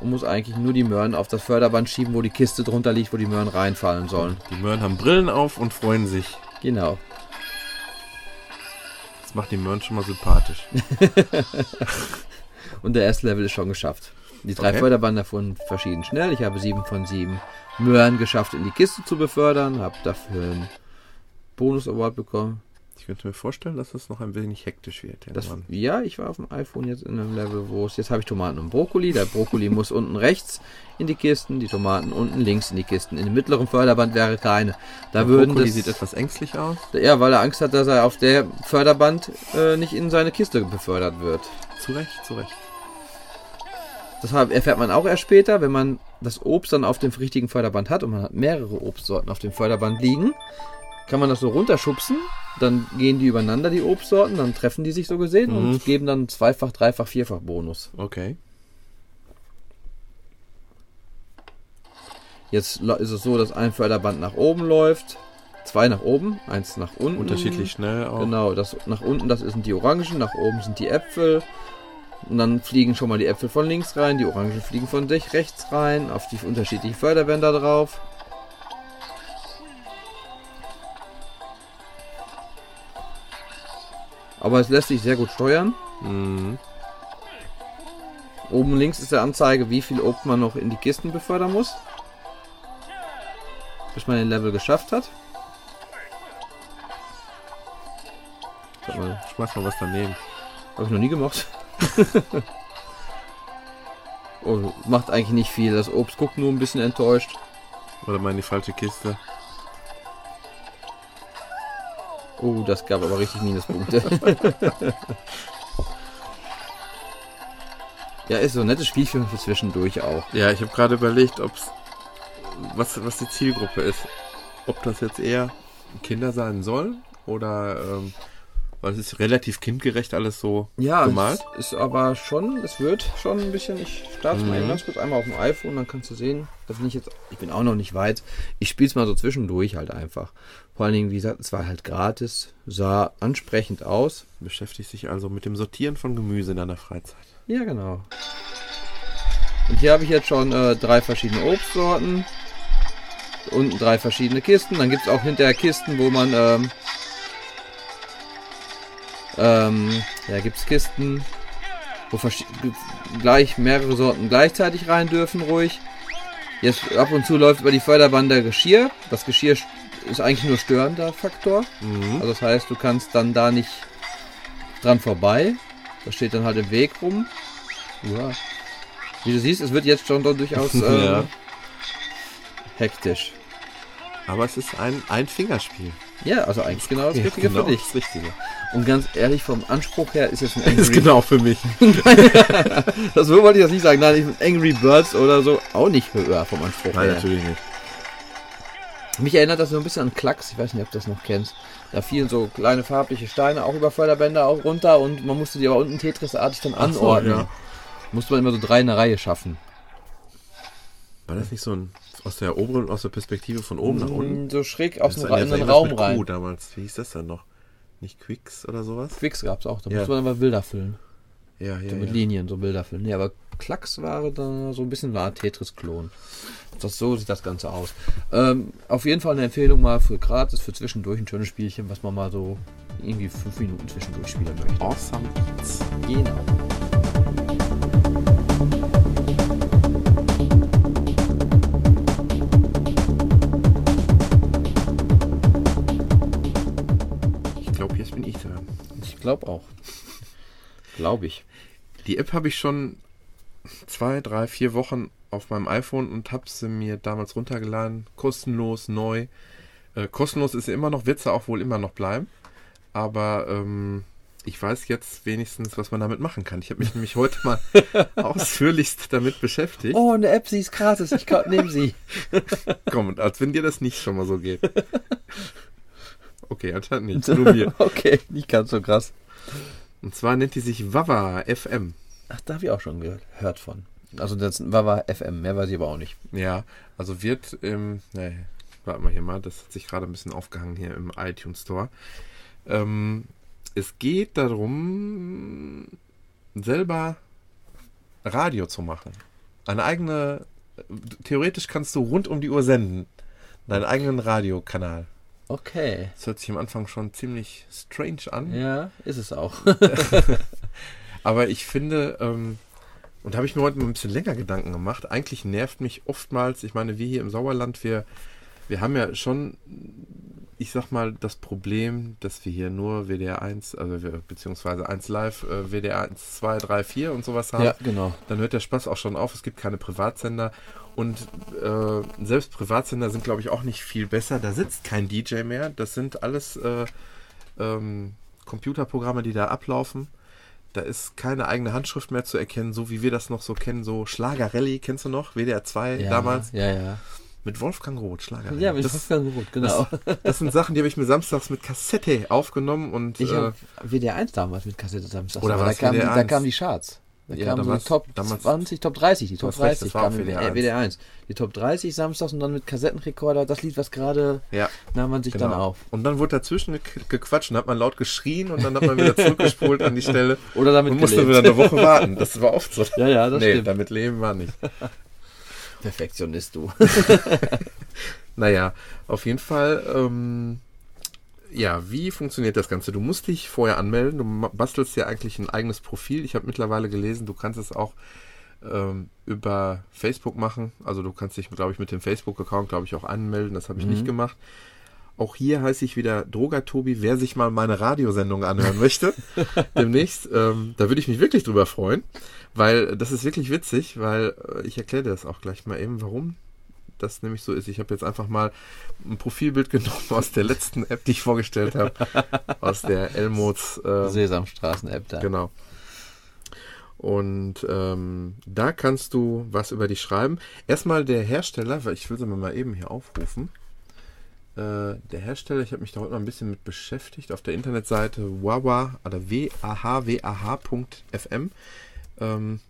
und muss eigentlich nur die Möhren auf das Förderband schieben, wo die Kiste drunter liegt, wo die Möhren reinfallen sollen. Die Möhren haben Brillen auf und freuen sich. Genau. Das macht die Möhren schon mal sympathisch. Und der erste Level ist schon geschafft. Die drei Okay. Förderbänder fuhren verschieden schnell. Ich habe sieben von sieben Möhren geschafft, in die Kiste zu befördern. Habe dafür einen Bonus-Award bekommen. Ich könnte mir vorstellen, dass es noch ein wenig hektisch wird. Das, ja, ich war auf dem iPhone jetzt in einem Level, wo es jetzt habe ich Tomaten und Brokkoli. Der Brokkoli muss unten rechts in die Kisten, die Tomaten unten links in die Kisten. In dem mittleren Förderband wäre keine. Da Der würden Brokkoli das, sieht etwas ängstlich aus. ja, weil er Angst hat, dass er auf der Förderband äh, nicht in seine Kiste befördert wird. Zu Recht, zu Recht. Das erfährt man auch erst später, wenn man das Obst dann auf dem richtigen Förderband hat und man hat mehrere Obstsorten auf dem Förderband liegen, kann man das so runterschubsen, dann gehen die übereinander, die Obstsorten, dann treffen die sich so gesehen Mhm. und geben dann zweifach, dreifach, vierfach Bonus. Okay. Jetzt ist es so, dass ein Förderband nach oben läuft, zwei nach oben, eins nach unten. Unterschiedlich schnell auch. Genau, das nach unten, das sind die Orangen, nach oben sind die Äpfel. Und dann fliegen schon mal die Äpfel von links rein, die Orangen fliegen von rechts rein, auf die unterschiedlichen Förderbänder drauf. Aber es lässt sich sehr gut steuern. Mhm. Oben links ist der Anzeige, wie viel Obst man noch in die Kisten befördern muss. Bis man den Level geschafft hat. Sag mal, Schmeiß mal was daneben. Habe ich noch nie gemacht. oh, macht eigentlich nicht viel. Das Obst guckt nur ein bisschen enttäuscht. Oder mal in die falsche Kiste. Oh, das gab aber richtig Minuspunkte. ja, ist so ein nettes Spielchen für zwischendurch auch. Ja, ich habe gerade überlegt, ob's was, was die Zielgruppe ist. Ob das jetzt eher Kinder sein soll oder ähm, Weil es ist relativ kindgerecht alles so Ja, gemalt. es ist aber schon, es wird schon ein bisschen, ich starte mal eben ganz kurz einmal auf dem iPhone, dann kannst du sehen, da bin ich jetzt, ich bin auch noch nicht weit, ich spiele es mal so zwischendurch halt einfach. Vor allen Dingen, wie gesagt, es war halt gratis, sah ansprechend aus. Beschäftigt sich also mit dem Sortieren von Gemüse in deiner Freizeit. Ja, genau. Und hier habe ich jetzt schon äh, drei verschiedene Obstsorten. Unten drei verschiedene Kisten. Dann gibt es auch hinterher Kisten, wo man. Ähm, ähm, ja, gibt es Kisten, wo gleich mehrere Sorten gleichzeitig rein dürfen, ruhig. Jetzt ab und zu läuft über die Förderbande Geschirr. Das Geschirr ist eigentlich nur störender Faktor. Mhm. Also das heißt, du kannst dann da nicht dran vorbei. Das steht dann halt im Weg rum. Ja. Wie du siehst, es wird jetzt schon durchaus ähm, Ja. hektisch. Aber es ist ein, ein Fingerspiel. Ja, also eigentlich genau das Ja, Richtige genau, für dich. Das Richtige. Und ganz ehrlich, vom Anspruch her ist jetzt ein Das ist Angry... genau für mich. Das so wollte ich jetzt nicht sagen. Nein, ich bin Angry Birds oder so auch nicht höher vom Anspruch Nein, her. natürlich nicht. Mich erinnert das so ein bisschen an Klacks. Ich weiß nicht, ob du das noch kennst. Da fielen so kleine farbliche Steine auch über Förderbänder auch runter und man musste die aber unten Tetris-artig dann Ach so, anordnen. ja. Musste man immer so drei in der Reihe schaffen. War das nicht so ein aus der oberen, aus der Perspektive von oben nach unten? Mm, So schräg aus dem Ra- Raum rein. Q damals. Wie hieß das dann noch? Nicht Quicks oder sowas? Quicks gab's auch. Da Ja. musste man immer Bilder füllen. Ja, ja, So mit ja. Linien so Bilder füllen. Nee, aber Klacks war da so ein bisschen war Tetris-Klon. Das, so sieht das Ganze aus. Ähm, auf jeden Fall eine Empfehlung mal für gratis, für zwischendurch ein schönes Spielchen, was man mal so irgendwie fünf Minuten zwischendurch spielen möchte. Awesome. Genau. Glaube auch. Glaube ich. Die App habe ich schon zwei, drei, vier Wochen auf meinem iPhone und habe sie mir damals runtergeladen. Kostenlos, neu. Äh, kostenlos ist sie immer noch, wird sie auch wohl immer noch bleiben. Aber ähm, ich weiß jetzt wenigstens, was man damit machen kann. Ich habe mich nämlich heute mal ausführlichst damit beschäftigt. Oh, eine App, sie ist gratis. Ich nehme sie. Komm, und als wenn dir das nicht schon mal so geht. Okay, anscheinend nicht. Nur mir. okay, nicht ganz so krass. Und zwar nennt die sich Wawa FM. Ach, da habe ich auch schon gehört von. Also das war FM, mehr weiß ich aber auch nicht. Ja, also wird im, ne, warte mal hier mal, das hat sich gerade ein bisschen aufgehangen hier im iTunes Store. Ähm, es geht darum, selber Radio zu machen. Eine eigene, theoretisch kannst du rund um die Uhr senden. Deinen eigenen Radiokanal. Okay. Das hört sich am Anfang schon ziemlich strange an. Ja, ist es auch. Aber ich finde, ähm, und da habe ich mir heute mal ein bisschen länger Gedanken gemacht. Eigentlich nervt mich oftmals, ich meine, wir hier im Sauerland, wir, wir haben ja schon, ich sag mal, das Problem, dass wir hier nur WDR 1, also wir, beziehungsweise 1 Live, äh, WDR 1, 2, 3, 4 und sowas haben. ja, genau. Dann hört der Spaß auch schon auf. Es gibt keine Privatsender. Und äh, selbst Privatsender sind, glaube ich, auch nicht viel besser. Da sitzt kein DJ mehr. Das sind alles äh, ähm, Computerprogramme, die da ablaufen. Da ist keine eigene Handschrift mehr zu erkennen, so wie wir das noch so kennen. So Schlagerelli, kennst du noch? WDR 2 Ja, damals. Ja, ja. Mit Wolfgang Roth, Schlagerelli. Ja, mit das, Wolfgang Roth, genau. das sind Sachen, die habe ich mir samstags mit Kassette aufgenommen. Und Ich äh, habe WDR 1 damals mit Kassette Samstag. Oder aber da, kam die, da 1? kamen die Charts. Da Ja, kamen so die damals- Top damals- 20, Top 30, die Top hast recht, 30 das war auf kamen WDR äh, 1. WDR 1. Die Top 30 samstags und dann mit Kassettenrekorder, das Lied, was gerade ja. nahm man sich dann Genau. auf. Und dann wurde dazwischen ge- gequatscht und hat man laut geschrien und dann hat man wieder zurückgespult an die Stelle Oder damit und musste gelebt. wieder eine Woche warten. Das war oft so. Ja, ja, das nee, stimmt. damit leben war nicht. Perfektionist du. Naja, auf jeden Fall, ähm, ja, wie funktioniert das Ganze? Du musst dich vorher anmelden. Du bastelst ja eigentlich ein eigenes Profil. Ich habe mittlerweile gelesen, du kannst es auch ähm, über Facebook machen. Also du kannst dich, glaube ich, mit dem Facebook-Account, glaube ich, auch anmelden. Das habe ich nicht gemacht. Auch hier heiße ich wieder Droger-Tobi, wer sich mal meine Radiosendung anhören möchte, demnächst. Ähm, da würde ich mich wirklich drüber freuen, weil das ist wirklich witzig, weil äh, ich erkläre dir das auch gleich mal eben, warum das nämlich so ist. Ich habe jetzt einfach mal ein Profilbild genommen aus der letzten App, die ich vorgestellt habe, aus der Elmods. Äh, Sesamstraßen-App da. Genau. Und ähm, da kannst du was über dich schreiben. Erstmal der Hersteller, weil ich will sie mir mal eben hier aufrufen. Äh, der Hersteller, ich habe mich da heute mal ein bisschen mit beschäftigt, auf der Internetseite wawa oder wahwah.fm. Ähm,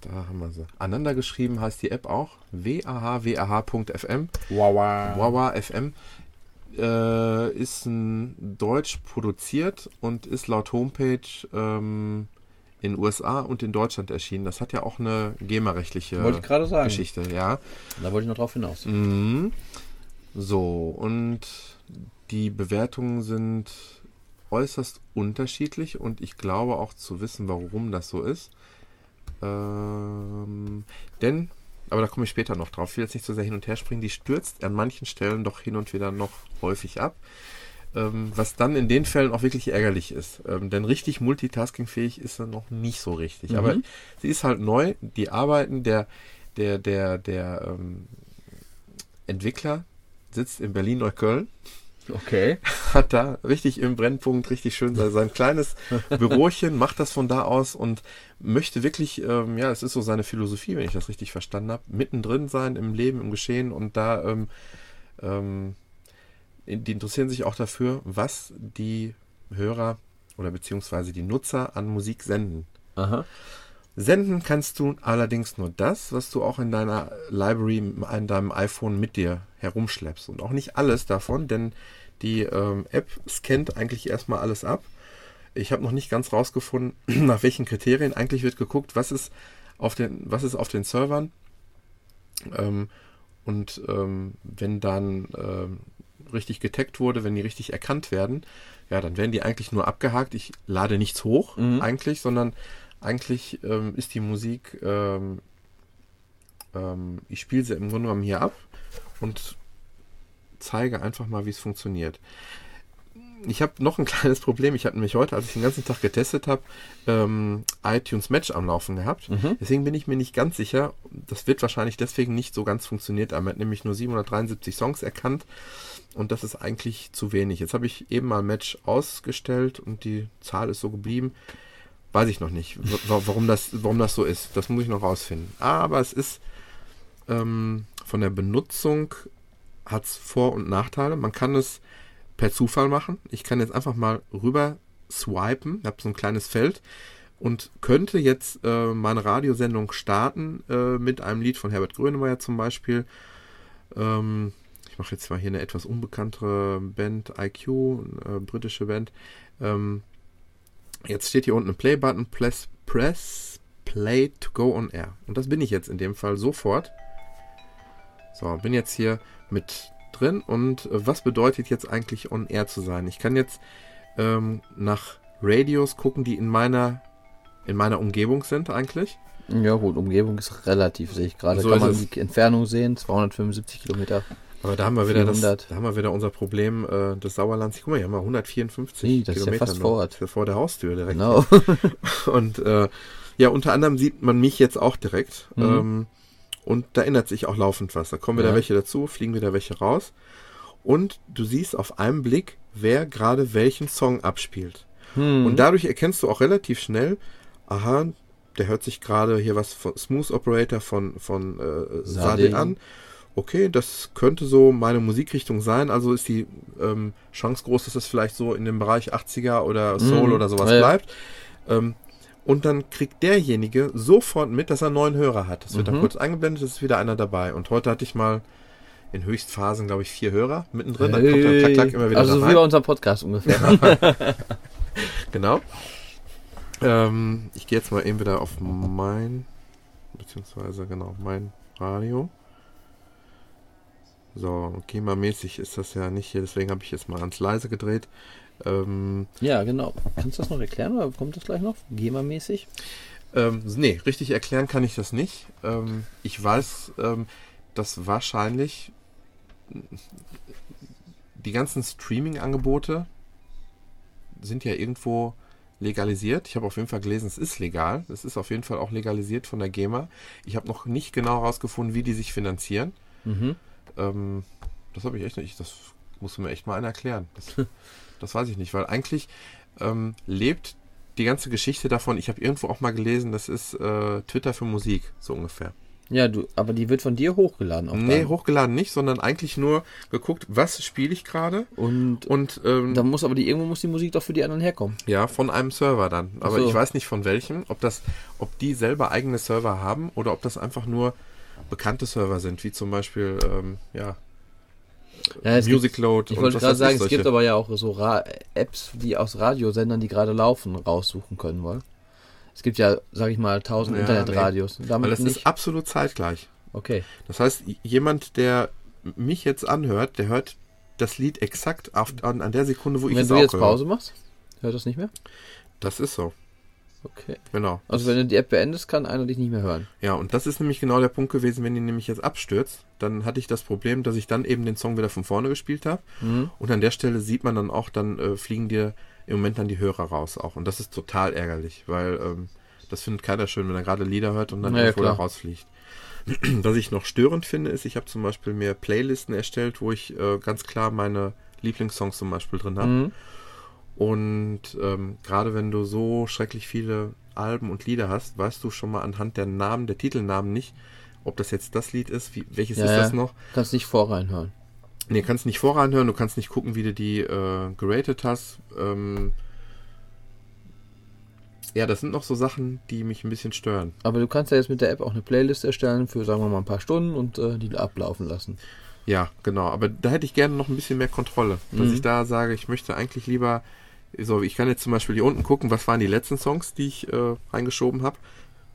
da haben wir sie. Aneinander geschrieben heißt die App auch. wahwah.fm. Wawa. Wawa FM äh, ist ein deutsch produziert und ist laut Homepage ähm, in USA und in Deutschland erschienen. Das hat ja auch eine GEMA-rechtliche Wollte ich gerade sagen. Geschichte, ja. Da wollte ich noch drauf hinaus. Mhm. So, und die Bewertungen sind äußerst unterschiedlich und ich glaube auch zu wissen, warum das so ist. Ähm, denn, aber da komme ich später noch drauf, ich will jetzt nicht so sehr hin und her springen, die stürzt an manchen Stellen doch hin und wieder noch häufig ab. Ähm, was dann in den Fällen auch wirklich ärgerlich ist. Ähm, denn richtig multitaskingfähig ist sie noch nicht so richtig. Mhm. Aber sie ist halt neu. Die Arbeiten der, der, der, der ähm, Entwickler sitzt in Berlin-Neukölln Okay. hat da richtig im Brennpunkt richtig schön sein, sein kleines Bürochen, macht das von da aus und möchte wirklich, ähm, ja, es ist so seine Philosophie, wenn ich das richtig verstanden habe, mittendrin sein im Leben, im Geschehen und da, ähm, ähm, die interessieren sich auch dafür, was die Hörer oder beziehungsweise die Nutzer an Musik senden. Aha. Senden kannst du allerdings nur das, was du auch in deiner Library, in deinem iPhone mit dir herumschleppst. Und auch nicht alles davon, denn die ähm, App scannt eigentlich erstmal alles ab. Ich habe noch nicht ganz rausgefunden, nach welchen Kriterien. Eigentlich wird geguckt, was ist auf den, was ist auf den Servern. Ähm, und ähm, wenn dann ähm, richtig getaggt wurde, wenn die richtig erkannt werden, ja, dann werden die eigentlich nur abgehakt. Ich lade nichts hoch Mhm. eigentlich, sondern eigentlich ähm, ist die Musik, ähm, ähm, ich spiele sie im Grunde genommen hier ab und zeige einfach mal, wie es funktioniert. Ich habe noch ein kleines Problem. Ich hatte nämlich heute, als ich den ganzen Tag getestet habe, ähm, iTunes Match am Laufen gehabt. Mhm. Deswegen bin ich mir nicht ganz sicher. Das wird wahrscheinlich deswegen nicht so ganz funktioniert. Er hat nämlich nur 773 Songs erkannt und das ist eigentlich zu wenig. Jetzt habe ich eben mal Match ausgestellt und die Zahl ist so geblieben. Weiß ich noch nicht, wa- warum das, warum das so ist. Das muss ich noch rausfinden. Aber es ist ähm, von der Benutzung hat es Vor- und Nachteile. Man kann es per Zufall machen. Ich kann jetzt einfach mal rüber swipen. Ich habe so ein kleines Feld und könnte jetzt äh, meine Radiosendung starten äh, mit einem Lied von Herbert Grönemeyer zum Beispiel. Ähm, ich mache jetzt mal hier eine etwas unbekanntere Band, IQ, eine britische Band. Ähm, jetzt steht hier unten ein Play-Button, press, press Play to go on air. Und das bin ich jetzt in dem Fall sofort. So, bin jetzt hier mit drin und äh, was bedeutet jetzt eigentlich on air zu sein? Ich kann jetzt ähm, nach Radios gucken, die in meiner in meiner Umgebung sind eigentlich. Ja gut, Umgebung ist relativ, sehe ich gerade. So Kann man es. die Entfernung sehen, 275 Kilometer. Aber da haben wir wieder, das, 400. da haben wir wieder unser Problem äh, des Sauerlands. Guck mal, hier haben wir 154 Nee, das ist ja Kilometer. fast vor Ort. Das vor der Haustür direkt. Genau. Und äh, ja, unter anderem sieht man mich jetzt auch direkt. Mhm. Ähm, und da ändert sich auch laufend was. Da kommen wieder Ja. welche dazu, fliegen wieder welche raus. Und du siehst auf einen Blick, wer gerade welchen Song abspielt. Hm. Und dadurch erkennst du auch relativ schnell, aha, der hört sich gerade hier was von Smooth Operator von, von äh, Sade an. Okay, das könnte so meine Musikrichtung sein. Also ist die ähm, Chance groß, dass es vielleicht so in dem Bereich 80er oder Soul Mhm. oder sowas Ja. bleibt. Ähm, und dann kriegt derjenige sofort mit, dass er neuen Hörer hat. Das wird dann Mhm. kurz eingeblendet, es ist wieder einer dabei. Und heute hatte ich mal in Höchstphasen, glaube ich, vier Hörer mittendrin. Dann kommt dann klack, klack immer wieder also so wie bei unserem Podcast ungefähr. Genau. Ähm, ich gehe jetzt mal eben wieder auf mein, beziehungsweise genau, mein Radio. So, GEMA-mäßig ist das ja nicht hier, deswegen habe ich jetzt mal ans leise gedreht. Ähm, ja, genau. Kannst du das noch erklären oder kommt das gleich noch? GEMA-mäßig? ähm, nee, richtig erklären kann ich das nicht. Ähm, ich weiß, ähm, dass wahrscheinlich die ganzen Streaming-Angebote sind ja irgendwo legalisiert. Ich habe auf jeden Fall gelesen, es ist legal. Es ist auf jeden Fall auch legalisiert von der GEMA. Ich habe noch nicht genau herausgefunden, wie die sich finanzieren. Mhm. Ähm, das habe ich echt nicht. Das muss mir echt mal einer erklären. Das, das weiß ich nicht, weil eigentlich ähm, lebt die ganze Geschichte davon. Ich habe irgendwo auch mal gelesen, das ist äh, Twitter für Musik, so ungefähr. Ja, du, aber die wird von dir hochgeladen. Auch Nee, dann. hochgeladen nicht, sondern eigentlich nur geguckt, was spiele ich gerade. Und Und ähm, dann muss aber die irgendwo muss die Musik doch für die anderen herkommen. ja, von einem Server dann. Aber so. ich weiß nicht von welchem, ob das, ob die selber eigene Server haben oder ob das einfach nur bekannte Server sind, wie zum Beispiel, ähm, ja, Ja, es Music gibt, Load ich und wollte gerade sagen, ich, es solche. gibt aber ja auch so Ra Apps, die aus Radiosendern, die gerade laufen, raussuchen können wollen. Es gibt ja, sag ich mal, tausend Ja, Internetradios. Weil Damit das nicht. ist absolut zeitgleich. okay. Das heißt, jemand, der mich jetzt anhört, der hört das Lied exakt auf, an, an der Sekunde, wo ich Wenn es du auch jetzt höre. Pause machst, hört das nicht mehr? Das ist so, Okay. genau. Also wenn du die App beendest, kann einer dich nicht mehr hören. Ja, und das ist nämlich genau der Punkt gewesen, wenn die nämlich jetzt abstürzt, dann hatte ich das Problem, dass ich dann eben den Song wieder von vorne gespielt habe. Mhm. Und an der Stelle sieht man dann auch, dann äh, fliegen dir im Moment dann die Hörer raus auch. Und das ist total ärgerlich, weil ähm, das findet keiner schön, wenn er gerade Lieder hört und dann Ja, ja, irgendwo da rausfliegt. Was ich noch störend finde, ist, ich habe zum Beispiel mir Playlisten erstellt, wo ich äh, ganz klar meine Lieblingssongs zum Beispiel drin habe. Mhm. Und ähm, gerade wenn du so schrecklich viele Alben und Lieder hast, weißt du schon mal anhand der Namen, der Titelnamen nicht, ob das jetzt das Lied ist, wie, welches Ja, ist das noch. Kannst nicht vorreinhören. Nee, kannst nicht voranhören, du kannst nicht gucken, wie du die äh, geratet hast. Ähm, ja, das sind noch so Sachen, die mich ein bisschen stören. Aber du kannst ja jetzt mit der App auch eine Playlist erstellen für, sagen wir mal, ein paar Stunden und äh, die ablaufen lassen. Ja, genau. Aber da hätte ich gerne noch ein bisschen mehr Kontrolle. Dass Mhm. ich da sage, ich möchte eigentlich lieber, so, ich kann jetzt zum Beispiel hier unten gucken, was waren die letzten Songs, die ich äh, reingeschoben habe.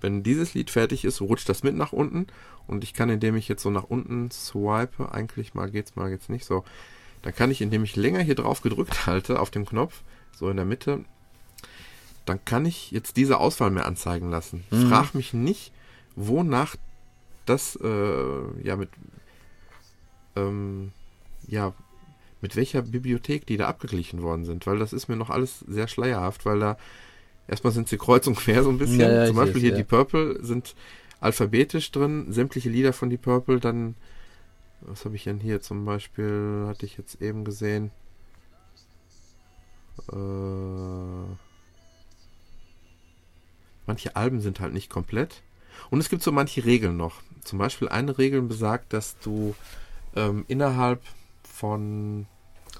Wenn dieses Lied fertig ist, rutscht das mit nach unten. Und ich kann, indem ich jetzt so nach unten swipe, eigentlich mal geht's, mal geht's nicht so. Dann kann ich, indem ich länger hier drauf gedrückt halte, auf dem Knopf, so in der Mitte, dann kann ich jetzt diese Auswahl mehr anzeigen lassen. Mhm. Frag mich nicht, wonach das, äh, ja, mit, ähm, ja, mit welcher Bibliothek die da abgeglichen worden sind, weil das ist mir noch alles sehr schleierhaft, weil da erstmal sind sie kreuz und quer so ein bisschen. Ja, ja, Zum Beispiel hier ja. die Purple sind alphabetisch drin, sämtliche Lieder von die Purple, dann, was habe ich denn hier zum Beispiel, hatte ich jetzt eben gesehen, äh, manche Alben sind halt nicht komplett. Und es gibt so manche Regeln noch. Zum Beispiel eine Regel besagt, dass du ähm, innerhalb von,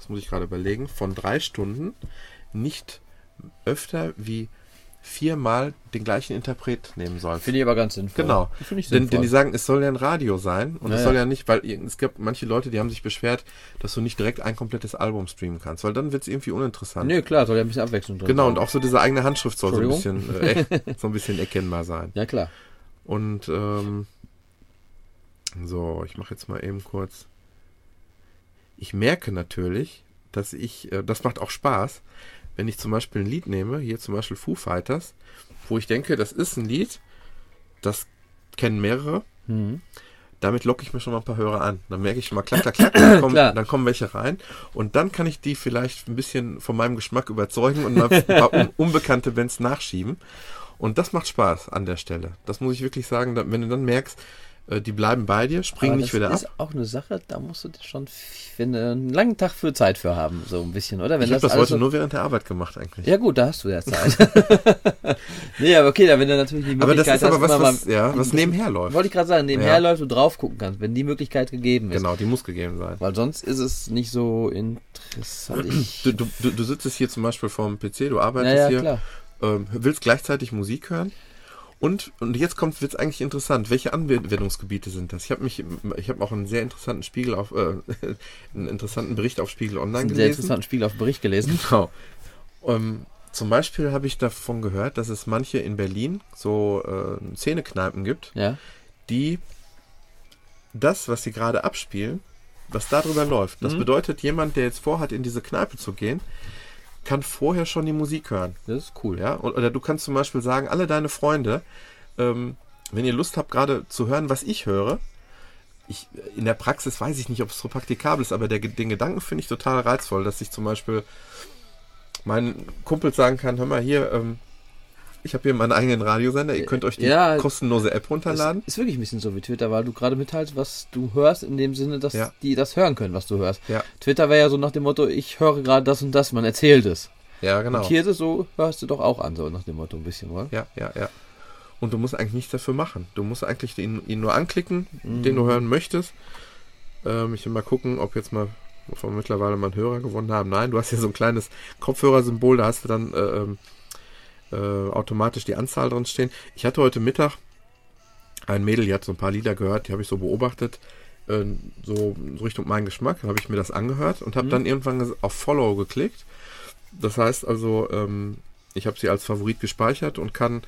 das muss ich gerade überlegen, von drei Stunden nicht öfter wie viermal den gleichen Interpret nehmen sollst. Finde ich aber ganz sinnvoll. Genau. Finde ich Denn, sinnvoll. denn die sagen, es soll ja ein Radio sein und Ja, es soll ja. nicht, weil es gibt manche Leute, die haben sich beschwert, dass du nicht direkt ein komplettes Album streamen kannst, weil dann wird es irgendwie uninteressant. Nö, klar, soll ja ein bisschen Abwechslung drin Genau, sein. und auch so diese eigene Handschrift soll so ein bisschen, äh, so ein bisschen erkennbar sein. Ja, klar. Und ähm, so, ich mache jetzt mal eben kurz. Ich merke natürlich, dass ich, äh, das macht auch Spaß, wenn ich zum Beispiel ein Lied nehme, hier zum Beispiel Foo Fighters, wo ich denke, das ist ein Lied, das kennen mehrere. Mhm. Damit locke ich mir schon mal ein paar Hörer an. Dann merke ich schon mal, klack, klack, klack, dann kommen, dann kommen welche rein. Und dann kann ich die vielleicht ein bisschen von meinem Geschmack überzeugen und mal ein paar un unbekannte Bands nachschieben. Und das macht Spaß an der Stelle. Das muss ich wirklich sagen. Wenn du dann merkst, die bleiben bei dir, springen nicht wieder das ab. ist auch eine Sache, da musst du dir schon finde, einen langen Tag für Zeit für haben, so ein bisschen, oder? Wenn Ich habe das alles heute so- nur während der Arbeit gemacht eigentlich. Ja gut, da hast du ja Zeit. nee, aber okay, da wenn du natürlich die aber das Möglichkeit ist aber hast, was, was, mal- ja, was nebenher läuft. Wollte ich gerade sagen, nebenher Ja. läuft und drauf gucken kannst, wenn die Möglichkeit gegeben ist. Genau, die muss gegeben sein. Weil sonst ist es nicht so interessant. Du, du, du, sitzt hier zum Beispiel vorm PC, du ja, arbeitest ja, hier, klar. ähm, willst gleichzeitig Musik hören. Und, und jetzt kommt wird's eigentlich interessant. Welche Anwendungsgebiete sind das? Ich habe mich, ich habe auch einen sehr interessanten Spiegel auf, äh, einen interessanten Bericht auf Spiegel Online Einen sehr gelesen. interessanten Spiegel auf Bericht gelesen. Genau. Ähm, zum Beispiel habe ich davon gehört, dass es manche in Berlin so äh, Szenekneipen gibt, Ja. die das, was sie gerade abspielen, was darüber läuft. Das Mhm. bedeutet, jemand, der jetzt vorhat, in diese Kneipe zu gehen, kann vorher schon die Musik hören. Das ist cool. Ja? Oder du kannst zum Beispiel sagen, alle deine Freunde, ähm, wenn ihr Lust habt, gerade zu hören, was ich höre, ich, in der Praxis weiß ich nicht, ob es so praktikabel ist, aber der, den Gedanken finde ich total reizvoll, dass ich zum Beispiel meinen Kumpel sagen kann, hör mal hier, ähm, ich habe hier meinen eigenen Radiosender, ihr könnt euch die Ja. kostenlose App runterladen. ist wirklich ein bisschen so wie Twitter, weil du gerade mitteilst, was du hörst, in dem Sinne, dass Ja. die das hören können, was du hörst. Ja. Twitter wäre ja so nach dem Motto, ich höre gerade das und das, man erzählt es. Ja, genau. Und hier ist es so, hörst du doch auch an, so nach dem Motto ein bisschen, oder? Ja, ja, ja. und du musst eigentlich nichts dafür machen. Du musst eigentlich ihn, ihn nur anklicken, Mhm. den du hören möchtest. Ähm, ich will mal gucken, ob jetzt mal ob wir mittlerweile mal einen Hörer gewonnen haben. Nein, du hast hier so ein kleines Kopfhörersymbol, da hast du dann äh, ähm, äh, automatisch die Anzahl drin stehen. Ich hatte heute Mittag ein Mädel, die hat so ein paar Lieder gehört, die habe ich so beobachtet, äh, so so Richtung meinen Geschmack. Dann habe ich mir das angehört und habe dann irgendwann auf Follow geklickt. Das heißt also, ähm, ich habe sie als Favorit gespeichert und kann,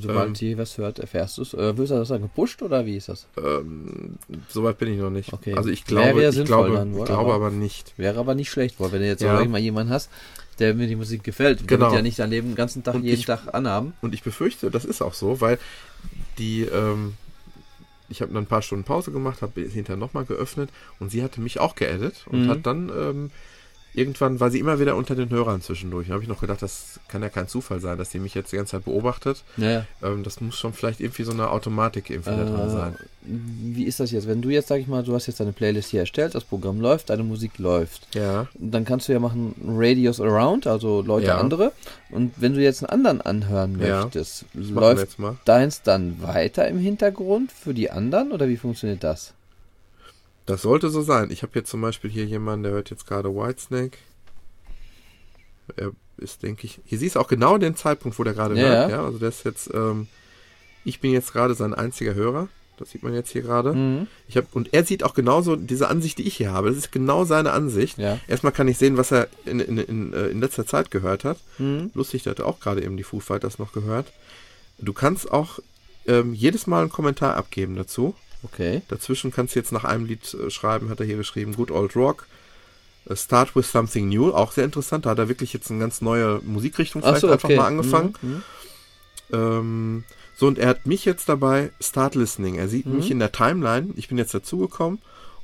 Sobald Ähm. sie was hört, erfährst du es. Äh, wirst du das dann gepusht oder wie ist das? ähm, soweit bin ich noch nicht. Okay. Also ich glaube, ich glaube, dann ich glaube aber- aber nicht. Wäre aber nicht schlecht, weil wenn du jetzt ja. mal jemanden hast, der mir die Musik gefällt, der Genau. wird ja nicht Leben den ganzen Tag, Und jeden ich- Tag anhaben. Und ich befürchte, das ist auch so, weil die, ähm, ich habe dann ein paar Stunden Pause gemacht, habe hinterher nochmal geöffnet und sie hatte mich auch geedit und Mhm. hat dann ähm, irgendwann war sie immer wieder unter den Hörern zwischendurch. Da habe ich noch gedacht, das kann ja kein Zufall sein, dass die mich jetzt die ganze Zeit beobachtet. Ja. Ähm, das muss schon vielleicht irgendwie so eine Automatik irgendwie da drin Äh, sein. Wie ist das jetzt? Wenn du jetzt, sag ich mal, du hast jetzt deine Playlist hier erstellt, das Programm läuft, deine Musik läuft. Ja. Dann kannst du ja machen Radios Around, also Leute Ja. andere. Und wenn du jetzt einen anderen anhören möchtest, läuft deins dann weiter im Hintergrund für die anderen oder wie funktioniert das? Das sollte so sein. Ich habe jetzt zum Beispiel hier jemanden, der hört jetzt gerade Whitesnake. Er ist, denke ich, hier siehst du auch genau den Zeitpunkt, wo der gerade Ja, hört. ja. Also der ist jetzt, ähm, ich bin jetzt gerade sein einziger Hörer. Das sieht man jetzt hier gerade. Mhm. Ich hab, und er sieht auch genauso diese Ansicht, die ich hier habe. Das ist genau seine Ansicht. Ja. Erstmal kann ich sehen, was er in, in, in, äh, in letzter Zeit gehört hat. Mhm. Lustig, der hat auch gerade eben die Foo Fighters noch gehört. Du kannst auch ähm, jedes Mal einen Kommentar abgeben dazu. Okay. Dazwischen kannst du jetzt nach einem Lied äh, schreiben, hat er hier geschrieben, Good Old Rock. äh, Start with Something New, auch sehr interessant. Da hat er wirklich jetzt eine ganz neue Musikrichtung vielleicht so, einfach okay. mal angefangen. Mhm. Mhm. Ähm, so, und er hat mich jetzt dabei, Start Listening. Er sieht Mhm. mich in der Timeline. Ich bin jetzt dazugekommen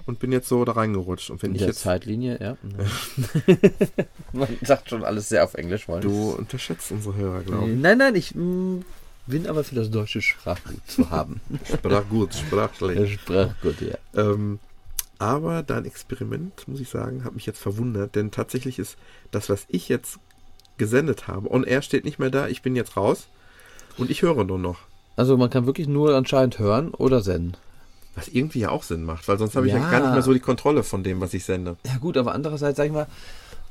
und bin jetzt so da reingerutscht. Und wenn In ich der jetzt. Zeitlinie, ja. Man sagt schon alles sehr auf Englisch wollen. Du unterschätzt unsere Hörer, glaube ich. Nein, nein, ich mm, bin aber für das deutsche Sprachgut zu haben. Sprach gut, sprachlich. Sprachgut, ja. Ähm, aber dein Experiment, muss ich sagen, hat mich jetzt verwundert, denn tatsächlich ist das, was ich jetzt gesendet habe, on air steht nicht mehr da, ich bin jetzt raus und ich höre nur noch. Also man kann wirklich nur anscheinend hören oder senden. Was irgendwie ja auch Sinn macht, weil sonst habe ich ja Ja. gar nicht mehr so die Kontrolle von dem, was ich sende. Ja gut, aber andererseits sag ich mal,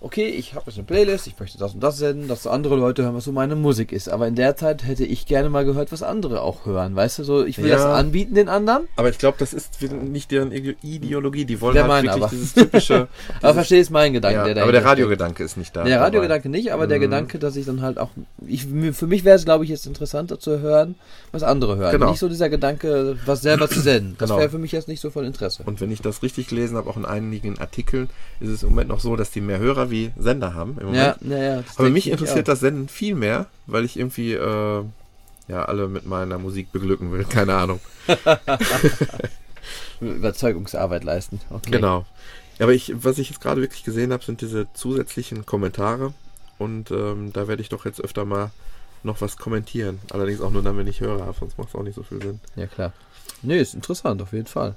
okay, ich habe jetzt eine Playlist, ich möchte das und das senden, dass andere Leute hören, was so meine Musik ist. Aber in der Zeit hätte ich gerne mal gehört, was andere auch hören. Weißt du, so ich will Ja. das anbieten den anderen, Aber ich glaube, das ist nicht deren Ide- Ideologie. Die wollen Der halt wirklich aber. dieses typische. aber dieses, verstehst meinen Gedanken, ja, der aber der. Radiogedanke ist nicht da. Der. Radiogedanke nicht, aber der Mhm. Gedanke, dass ich dann halt auch, ich, für mich wäre es, glaube ich, jetzt interessanter zu hören, was andere hören. Genau. Nicht so dieser Gedanke, was selber zu senden. Das Genau. wäre für mich jetzt nicht so von Interesse. Und wenn ich das richtig gelesen habe, auch in einigen Artikeln, ist es im Moment noch so, dass die mehr Hörer wie Sender haben. Im Moment. Ja, naja. das Aber mich ich interessiert das Senden viel mehr, weil ich irgendwie äh, ja alle mit meiner Musik beglücken will. Keine Ahnung. Überzeugungsarbeit leisten. Okay. Genau. Aber ich, was ich jetzt gerade wirklich gesehen habe, sind diese zusätzlichen Kommentare. Und ähm, da werde ich doch jetzt öfter mal noch was kommentieren. Allerdings auch nur dann, wenn ich höre, sonst macht es auch nicht so viel Sinn. Ja, klar. Nee, ist interessant, auf jeden Fall.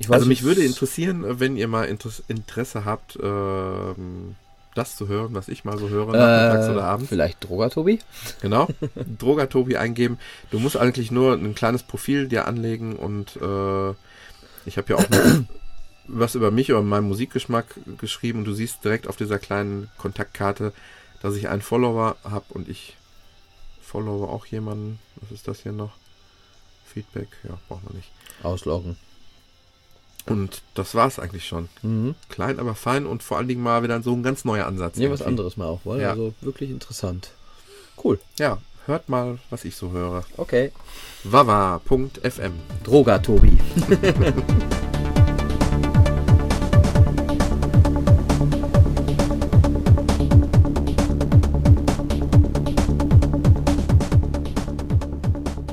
Weiß Also mich würde interessieren, wenn ihr mal Inter Interesse habt, ähm, das zu hören, was ich mal so höre, nachmittags oder äh, abends. vielleicht Droger, Tobi? Genau. Drogatobi eingeben. Du musst eigentlich nur ein kleines Profil dir anlegen und äh, ich habe ja auch noch was über mich, über meinen Musikgeschmack geschrieben und du siehst direkt auf dieser kleinen Kontaktkarte, dass ich einen Follower habe und ich followe auch jemanden. Was ist das hier noch? Feedback? Ja, braucht man nicht. Ausloggen. Und das war's eigentlich schon. Mhm. Klein, aber fein und vor allen Dingen mal wieder so ein ganz neuer Ansatz. Nee, was anderes mal auch, wollen. Ja. Also wirklich interessant. Cool. Ja, hört mal, was ich so höre. Okay. Wawa.fm Droger, Tobi.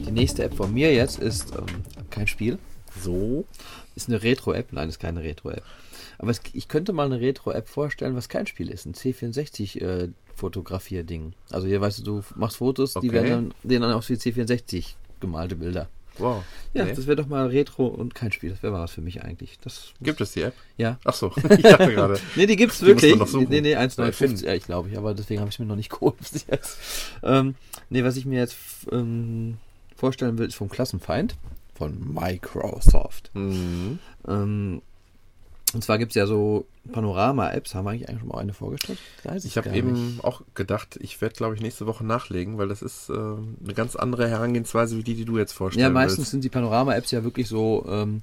Die nächste App von mir jetzt ist ähm, kein Spiel. So. Ist eine Retro-App. Nein, ist keine Retro-App. Aber es, ich könnte mal eine Retro-App vorstellen, was kein Spiel ist. Ein C64-Fotografier-Ding. also hier weißt du, du machst Fotos, die Okay. werden dann, sehen dann aus wie C64 gemalte Bilder. Wow. Ja, Okay. das wäre doch mal Retro und kein Spiel. Das wäre mal was für mich eigentlich. Das Gibt es die App? Ja. Ach so, ich dachte gerade. Nee, die gibt's Die musst wirklich. du noch suchen. Nee, nee, Oder 1,59, finden. ja, ich glaube ich, aber deswegen habe ich mir noch nicht geholt bis jetzt. Ähm, nee, was ich mir jetzt ähm, vorstellen will, ist vom Klassenfeind, von Microsoft. Mhm. Ähm, und zwar gibt es ja so Panorama-Apps. Haben wir eigentlich schon mal eine vorgestellt? Weiß Ich habe eben auch gedacht, ich werde, glaube ich, nächste Woche nachlegen, weil das ist äh, eine ganz andere Herangehensweise wie die, die du jetzt vorstellst. Ja, meistens sind die Panorama-Apps ja wirklich so, ähm,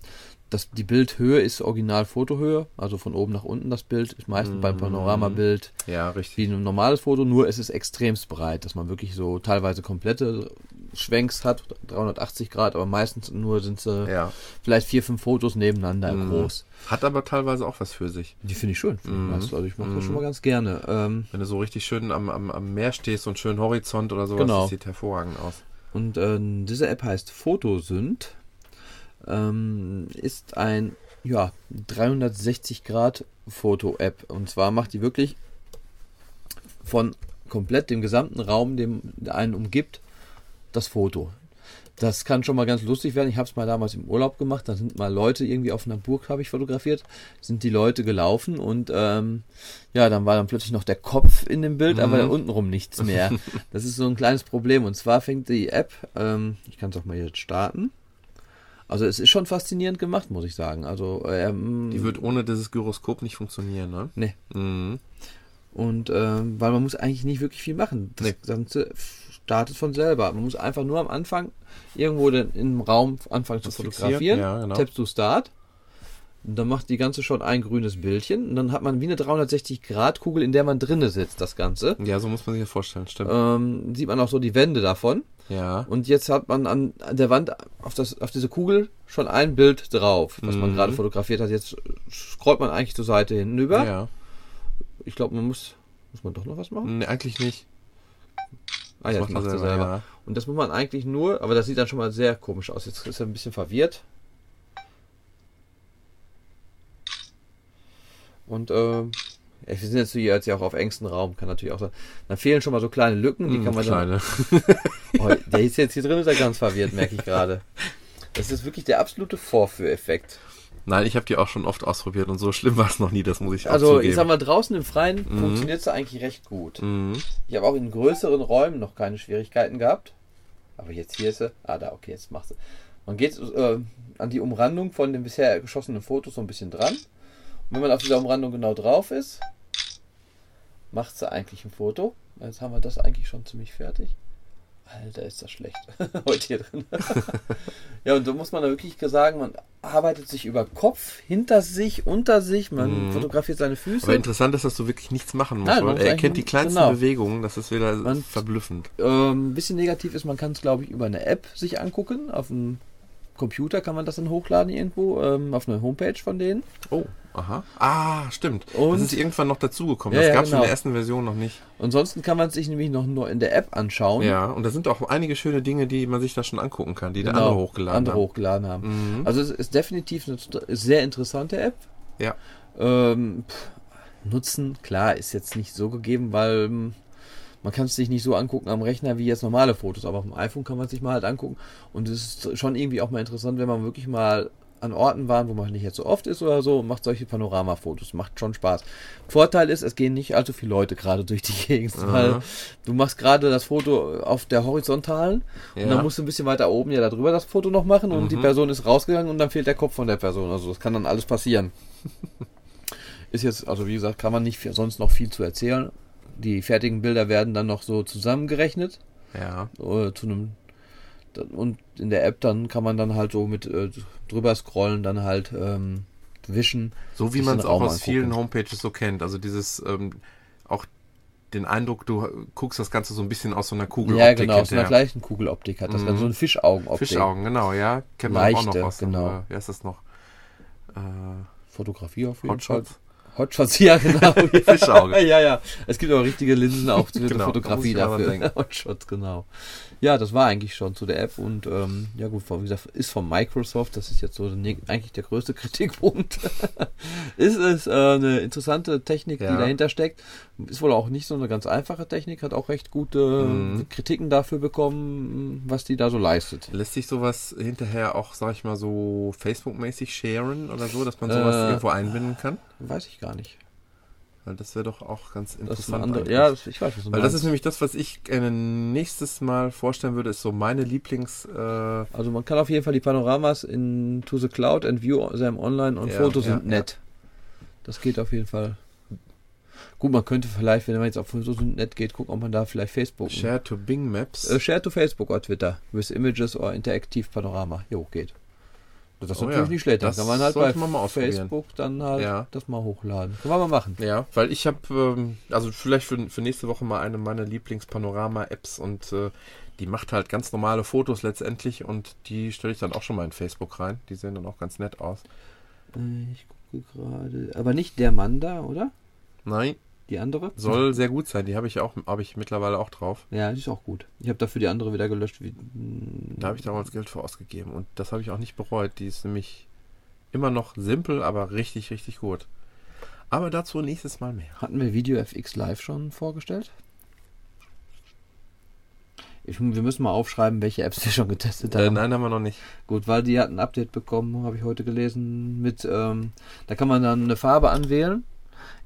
dass die Bildhöhe ist original Fotohöhe, also von oben nach unten das Bild. Ist meistens beim Panoramabild Ja, richtig. wie ein normales Foto, nur es ist extremst breit, dass man wirklich so teilweise komplette Schwenks hat, 380 Grad, aber meistens nur sind sie Ja. vielleicht vier, fünf Fotos nebeneinander groß. Hat aber teilweise auch was für sich. Die finde ich schön. Find ich, also ich mache das schon mal ganz gerne. Ähm, Wenn du so richtig schön am, am, am Meer stehst und schön Horizont oder sowas, Genau. das sieht hervorragend aus. Und äh, diese App heißt Photosynth. Ähm, ist ein ja, 360 Grad Foto-App. Und zwar macht die wirklich von komplett dem gesamten Raum, dem einen umgibt, das Foto. Das kann schon mal ganz lustig werden. Ich habe es mal damals im Urlaub gemacht. Da sind mal Leute irgendwie auf einer Burg, habe ich fotografiert, sind die Leute gelaufen und ähm, ja, dann war dann plötzlich noch der Kopf in dem Bild, aber untenrum nichts mehr. Das ist so ein kleines Problem. Und zwar fängt die App, ähm, ich kann es auch mal jetzt starten. Also es ist schon faszinierend gemacht, muss ich sagen. Also ähm, Die wird ohne dieses Gyroskop nicht funktionieren, ne? nee. Mhm. Und ähm, weil man muss eigentlich nicht wirklich viel machen. Das Nee. Ganze startet von selber. Man muss einfach nur am Anfang irgendwo den, im Raum anfangen zu fotografieren. ja, genau. Tappst du Start. Und dann macht die ganze schon ein grünes Bildchen. Und dann hat man wie eine 360-Grad-Kugel, in der man drinne sitzt, das Ganze. Ja, so muss man sich das vorstellen, stimmt. Ähm, sieht man auch so die Wände davon. ja. Und jetzt hat man an, der Wand auf, das, auf diese Kugel schon ein Bild drauf, was man Mhm. gerade fotografiert hat. Jetzt scrollt man eigentlich zur Seite hinüber. Ja. Ich glaube, man muss. Muss man doch noch was machen? Nee, eigentlich nicht. Ah ja, das macht macht er er selber, selber. ja. Und das muss man eigentlich nur, aber das sieht dann schon mal sehr komisch aus. Jetzt ist er ein bisschen verwirrt. Und ja, wir sind jetzt hier jetzt ja auch auf engstem Raum, kann natürlich auch sein. Dann fehlen schon mal so kleine Lücken, die Mhm, kann man dann. kleine. Oh, der ist jetzt hier drin, ist er ganz verwirrt, merke ich gerade. Das ist wirklich der absolute Vorführeffekt. Nein, ich habe die auch schon oft ausprobiert und so schlimm war es noch nie, das muss ich auch Also, zugeben. ich sag mal, draußen im Freien funktioniert es eigentlich recht gut. Mhm. Ich habe auch in größeren Räumen noch keine Schwierigkeiten gehabt. Aber jetzt hier ist sie. Ah, da, okay, jetzt machst du. Man geht äh, an die Umrandung von den bisher geschossenen Fotos so ein bisschen dran. Und wenn man auf dieser Umrandung genau drauf ist, macht sie eigentlich ein Foto. Jetzt haben wir das eigentlich schon ziemlich fertig. Alter, ist das schlecht. Heute hier drin. ja, und da muss man da wirklich sagen, man arbeitet sich über Kopf, hinter sich, unter sich, man fotografiert seine Füße. Aber interessant ist, dass du wirklich nichts machen musst. Nein, man er erkennt die kleinsten genau. Bewegungen, das ist wieder Man- verblüffend. Ähm, ein bisschen negativ ist, man kann es, glaube ich, über eine App sich angucken. Auf dem Computer kann man das dann hochladen irgendwo, ähm, auf einer Homepage von denen. Oh, aha. Ah, stimmt. Und- das ist irgendwann noch dazugekommen. Ja, das ja, gab es genau. in der ersten Version noch nicht. Ansonsten kann man es sich nämlich noch nur in der App anschauen. Ja, und da sind auch einige schöne Dinge, die man sich da schon angucken kann, die Genau, der andere hochgeladen andere hat. hochgeladen haben. Mhm. Also es ist definitiv eine sehr interessante App. Ja. Ähm, pff, Nutzen, klar, ist jetzt nicht so gegeben, weil ähm, man kann es sich nicht so angucken am Rechner wie jetzt normale Fotos, aber auf dem iPhone kann man es sich mal halt angucken. Und es ist schon irgendwie auch mal interessant, wenn man wirklich mal an Orten war, wo man nicht jetzt so oft ist oder so, und macht solche Panoramafotos. Macht schon Spaß. Vorteil ist, es gehen nicht allzu viele Leute gerade durch die Gegend, weil du machst gerade das Foto auf der horizontalen und Ja. dann musst du ein bisschen weiter oben ja darüber das Foto noch machen und die Person ist rausgegangen und dann fehlt der Kopf von der Person. Also das kann dann alles passieren. Ist jetzt, also wie gesagt, kann man nicht viel, sonst noch viel zu erzählen. Die fertigen Bilder werden dann noch so zusammengerechnet Ja. äh, zu einem und in der App dann kann man dann halt so mit äh, drüber scrollen, dann halt ähm, wischen. So wie man es auch aus angucken. vielen Homepages so kennt. Also dieses, ähm, auch den Eindruck, du guckst das Ganze so ein bisschen aus so einer Kugeloptik Ja, genau, aus einer hinterher. gleichen Kugeloptik hat das dann so eine Fischaugenoptik. Fischaugen, genau, ja. Kennt man auch Leichte, noch aus genau. äh, wie heißt das noch? Äh, Fotografie auf jeden Fall. Hotshots. Hotshots, ja, genau. Fischauge. ja, ja. Es gibt auch richtige Linsen auch für Genau, Fotografie da dafür. denken. Hotshots, genau. Ja, das war eigentlich schon zu der App und ähm, ja gut, wie gesagt, ist von Microsoft, das ist jetzt so eigentlich der größte Kritikpunkt. ist es äh, eine interessante Technik, Ja. die dahinter steckt. Ist wohl auch nicht so eine ganz einfache Technik, hat auch recht gute Mhm. Kritiken dafür bekommen, was die da so leistet. Lässt sich sowas hinterher auch, sag ich mal, so Facebook-mäßig sharen oder so, dass man sowas Äh, irgendwo einbinden kann? Weiß ich gar nicht. Weil das wäre doch auch ganz interessant. Das ist eine andere. Ja, ich weiß, was du Weil das ist meinst. nämlich das, was ich gerne nächstes Mal vorstellen würde, ist so meine Lieblings. Äh, Also man kann auf jeden Fall die Panoramas in To the Cloud and View them online und Ja, Fotos ja, sind nett. Das geht auf jeden Fall. Gut, man könnte vielleicht, wenn man jetzt auf Fotos sind nett geht, gucken, ob man da vielleicht Facebook. Share to Bing Maps. Äh, share to Facebook oder Twitter with Images or Interactive Panorama. Jo, geht. Das ist Oh natürlich ja, nicht schlecht. Das kann man halt bei man mal. Facebook dann halt Ja. das mal hochladen. Können wir mal machen. Ja, weil ich habe, ähm, also vielleicht für, für nächste Woche mal eine meiner Lieblings-Panorama-Apps und äh, die macht halt ganz normale Fotos letztendlich und die stelle ich dann auch schon mal in Facebook rein. Die sehen dann auch ganz nett aus. Äh, Ich gucke gerade. Aber nicht der Mann da, oder? Nein, Die andere? soll sehr gut sein. Die habe ich auch, habe ich mittlerweile auch drauf. Ja, die ist auch gut. Ich habe dafür die andere wieder gelöscht. Wie, Da habe ich damals Geld für ausgegeben und das habe ich auch nicht bereut. Die ist nämlich immer noch simpel, aber richtig, richtig gut. Aber dazu nächstes Mal mehr. Hatten wir Video FX Live schon vorgestellt? Ich, wir müssen mal aufschreiben, welche Apps wir schon getestet haben. Äh, nein, haben wir noch nicht. Gut, weil die hat ein Update bekommen, habe ich heute gelesen, mit, ähm, da kann man dann eine Farbe anwählen,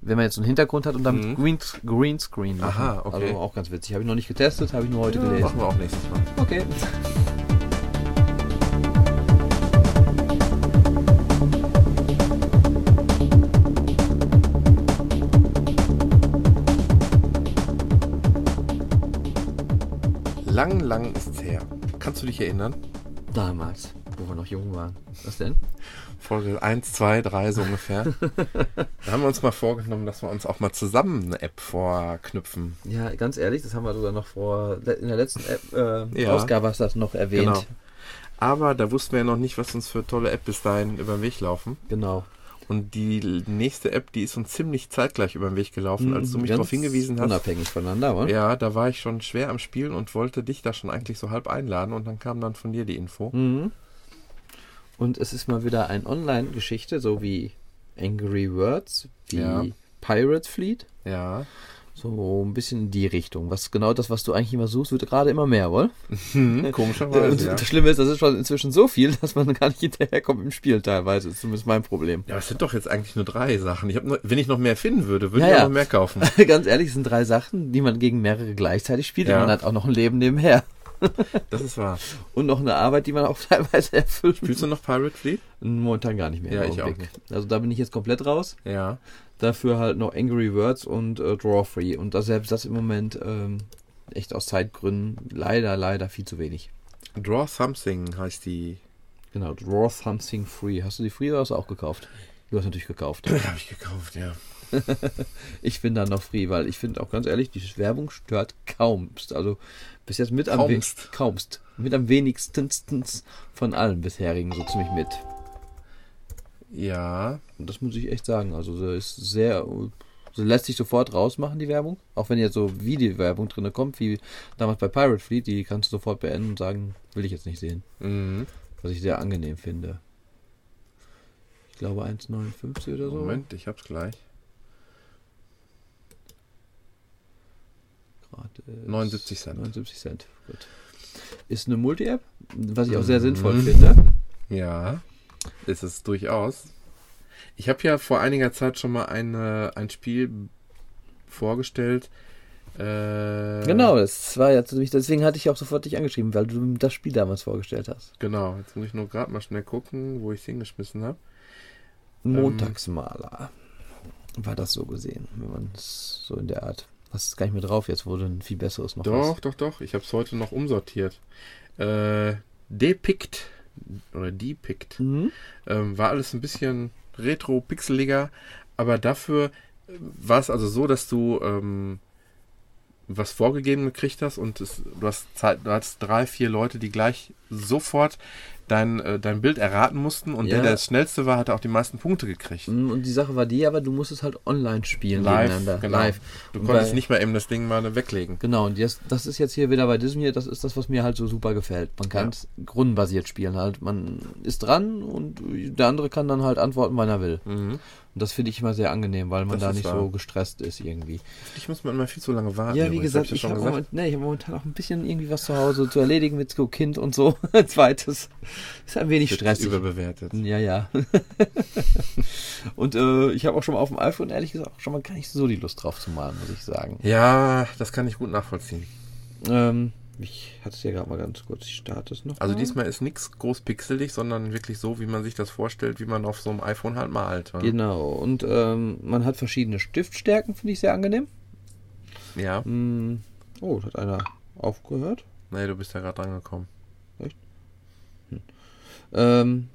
wenn man jetzt einen Hintergrund hat und dann Mhm. Green, Greenscreen machen. Aha, okay. Also auch ganz witzig. Habe ich noch nicht getestet, habe ich nur heute Ja, gelesen. machen wir auch nächstes Mal. Okay. Lang, lang ist's her. Kannst du dich erinnern? Damals, wo wir noch jung waren. Was denn? Folge 1, 2, 3 so ungefähr. da haben wir uns mal vorgenommen, dass wir uns auch mal zusammen eine App vorknüpfen. Ja, ganz ehrlich, das haben wir sogar noch vor, in der letzten App, äh, Ja. Ausgabe hast du das noch erwähnt. Genau. Aber da wussten wir ja noch nicht, was uns für tolle App bis dahin über den Weg laufen. Genau. Und die nächste App, die ist uns ziemlich zeitgleich über den Weg gelaufen, als du mich darauf hingewiesen hast. Unabhängig voneinander, oder? Ja, da war ich schon schwer am Spielen und wollte dich da schon eigentlich so halb einladen und dann kam dann von dir die Info. Mhm. Und es ist mal wieder eine Online-Geschichte, so wie Angry Words, wie Ja. Pirate Fleet. Ja. So ein bisschen in die Richtung. Was genau das, was du eigentlich immer suchst, wird gerade immer mehr, wohl? Hm, Und komischerweise. Ja. das Schlimme ist, das ist schon inzwischen so viel, dass man gar nicht hinterherkommt im Spiel teilweise. Das ist zumindest mein Problem. ja, es sind doch jetzt eigentlich nur drei Sachen. Ich hab nur, wenn ich noch mehr finden würde, würde Ja, ich auch noch mehr kaufen. Ganz ehrlich, es sind drei Sachen, die man gegen mehrere gleichzeitig spielt und man hat auch noch ein Leben nebenher. Das ist wahr. Und noch eine Arbeit, die man auch teilweise erfüllt. Spielst du noch Pirate Fleet? Momentan gar nicht mehr. Ja, ich auch. Also da bin ich jetzt komplett raus. Ja. Dafür halt noch Angry Words und äh, Draw Free. Und das, selbst das im Moment ähm, echt aus Zeitgründen leider, leider viel zu wenig. Draw Something heißt die. Genau, Draw Something Free. Hast du die Free oder hast du auch gekauft? Du hast natürlich gekauft. Habe ich gekauft, ja. Ich bin dann noch Free, weil ich finde auch ganz ehrlich, die Werbung stört kaumst. Also bis jetzt mit am we- Kaumst. kaumst. Mit am wenigsten von allen bisherigen so ziemlich mit. Ja. Und das muss ich echt sagen. Also sie ist sehr. Sie lässt sich sofort rausmachen, die Werbung. Auch wenn jetzt so Videowerbung drin kommt, wie damals bei Pirate Fleet, die kannst du sofort beenden und sagen, will ich jetzt nicht sehen. Mhm. Was ich sehr angenehm finde. Ich glaube 1,59 oder so. Moment, ich hab's gleich. Gratis. 79 Cent. 79 Cent. Gut. Ist eine Multi-App, was ich auch sehr Mhm. sinnvoll finde. Ja, ist es durchaus. Ich habe ja vor einiger Zeit schon mal eine, ein Spiel vorgestellt. Äh, Genau, das war ja ziemlich, deswegen hatte ich auch sofort dich angeschrieben, weil du das Spiel damals vorgestellt hast. Genau, jetzt muss ich nur gerade mal schnell gucken, wo ich es hingeschmissen habe. Montagsmaler. War das so gesehen, wenn man es so in der Art. Hast es gar nicht mehr drauf, jetzt wurde ein viel besseres noch Doch, doch, doch. Ich habe es heute noch umsortiert. Äh, Depict oder Depict Mhm. ähm, war alles ein bisschen retro-pixeliger, aber dafür war es also so, dass du ähm, was vorgegeben gekriegt hast und es, du hast du hattest drei, vier Leute, die gleich sofort dein, äh, dein Bild erraten mussten und Ja. der, der das schnellste war, hat auch die meisten Punkte gekriegt. Mhm, Und die Sache war die, aber du musstest halt online spielen Live, genau. Live. Du Und konntest bei- nicht mal eben das Ding mal weglegen. Genau, und das, das ist jetzt hier wieder bei hier, das ist das, was mir halt so super gefällt. Man kann es rundenbasiert spielen halt. Man ist dran und der andere kann dann halt antworten, wann er will. Mhm. Und das finde ich immer sehr angenehm, weil man Das da nicht wahr. so gestresst ist irgendwie. Ich muss man immer viel zu lange warten. Ja, wie übrigens, gesagt, hab ich ja habe schon moment, nee, ich hab momentan auch ein bisschen irgendwie was zu Hause zu erledigen mit Kind und so. Ein zweites. Ist ein wenig stressig. Überbewertet. Ja, ja. und äh, ich habe auch schon mal auf dem iPhone, ehrlich gesagt, auch schon mal gar nicht so die Lust drauf zu malen, muss ich sagen. Ja, das kann ich gut nachvollziehen. Ähm, ich hatte es ja gerade mal ganz kurz, ich starte es noch. Also mal. diesmal ist nichts groß pixelig, sondern wirklich so, wie man sich das vorstellt, wie man auf so einem iPhone halt malt. wa? Genau, und ähm, man hat verschiedene Stiftstärken, finde ich sehr angenehm. Ja. Hm, oh, da hat einer aufgehört. Nee, du bist ja gerade dran gekommen. Ähm,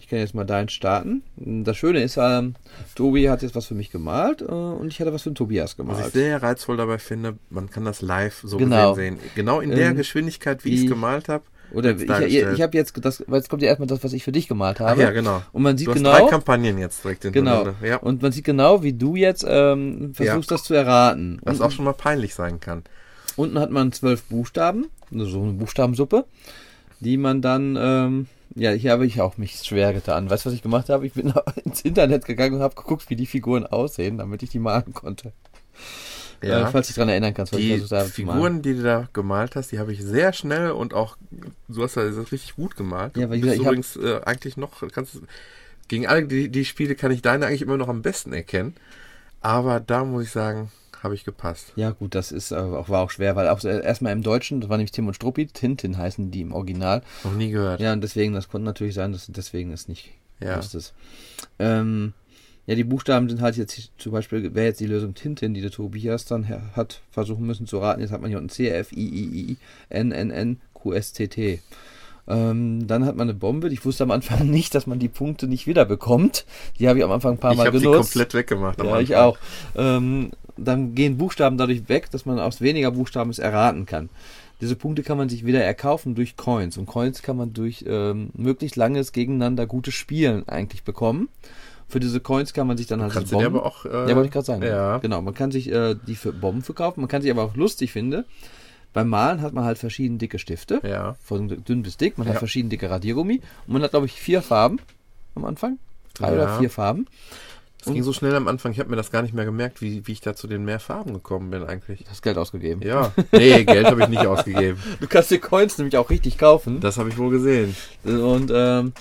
ich kann jetzt mal deinen starten. Das Schöne ist, ähm, Tobi hat jetzt was für mich gemalt äh, und ich hatte was für den Tobias Was ich gemalt. sehr reizvoll dabei finde, man kann das live so Genau. gesehen sehen. Genau in der Ähm, Geschwindigkeit, wie ich es gemalt habe. Oder ich, ich, ich habe jetzt, das, weil jetzt kommt ja erstmal das, was ich für dich gemalt Ach habe. ja, genau. Und man sieht du hast genau, drei Kampagnen jetzt direkt genau, hintereinander. Ja. und man sieht genau, wie du jetzt ähm, versuchst, das zu erraten. Was Und auch schon mal peinlich sein kann. Unten hat man zwölf Buchstaben, also so eine Buchstabensuppe, die man dann, ähm, ja, hier habe ich auch mich schwer getan. Weißt du, was ich gemacht habe? Ich bin ins Internet gegangen und habe geguckt, wie die Figuren aussehen, damit ich die malen konnte. Ja. Äh, falls du dich daran erinnern kannst, Die. Figuren, die du da gemalt hast, die habe ich sehr schnell und auch, du hast das richtig gut gemalt. Ja, weil du ich- ich übrigens äh, eigentlich noch, kannst gegen alle die, die Spiele kann ich deine eigentlich immer noch am besten erkennen. Aber da muss ich sagen, habe ich gepasst. Ja, gut, das ist äh, auch, war auch schwer, weil auch so erstmal im Deutschen, das war nämlich Tim und Struppi, Tintin heißen die im Original. Noch nie gehört. Ja, und deswegen, das konnte natürlich sein, dass deswegen es nicht Ja. wusstest. Ähm, ja, die Buchstaben sind halt jetzt zum Beispiel, wäre jetzt die Lösung Tintin, die der Tobias dann hat versuchen müssen zu raten. Jetzt hat man hier unten C, F, I, I, I, N, N, N, Q, S, T, T. Ähm, dann hat man eine Bombe. Ich wusste am Anfang nicht, dass man die Punkte nicht wieder bekommt. Die habe ich am Anfang ein paar ich Mal habe sie genutzt. komplett weggemacht. Ja, ich auch. Ähm, dann gehen Buchstaben dadurch weg, dass man aus weniger Buchstaben es erraten kann. Diese Punkte kann man sich wieder erkaufen durch Coins. Und Coins kann man durch ähm, möglichst langes gegeneinander gutes Spielen eigentlich bekommen. Für diese Coins kann man sich dann halt Kannst so du Bomben- aber auch. Äh, ja, wollte ich gerade sagen. Ja. Genau, man kann sich äh, die für Bomben verkaufen. Man kann sich aber auch lustig finde. Beim Malen hat man halt verschieden dicke Stifte. Ja. Von dünn bis dick. Man Ja. hat verschieden dicke Radiergummi. Und man hat, glaube ich, vier Farben am Anfang. Drei Ja. oder vier Farben. Es ging so schnell am Anfang, ich habe mir das gar nicht mehr gemerkt, wie, wie ich da zu den mehr Farben gekommen bin eigentlich. Hast Geld ausgegeben. Ja. Nee, Geld habe ich nicht ausgegeben. Du kannst dir Coins nämlich auch richtig kaufen. Das habe ich wohl gesehen. Und ähm,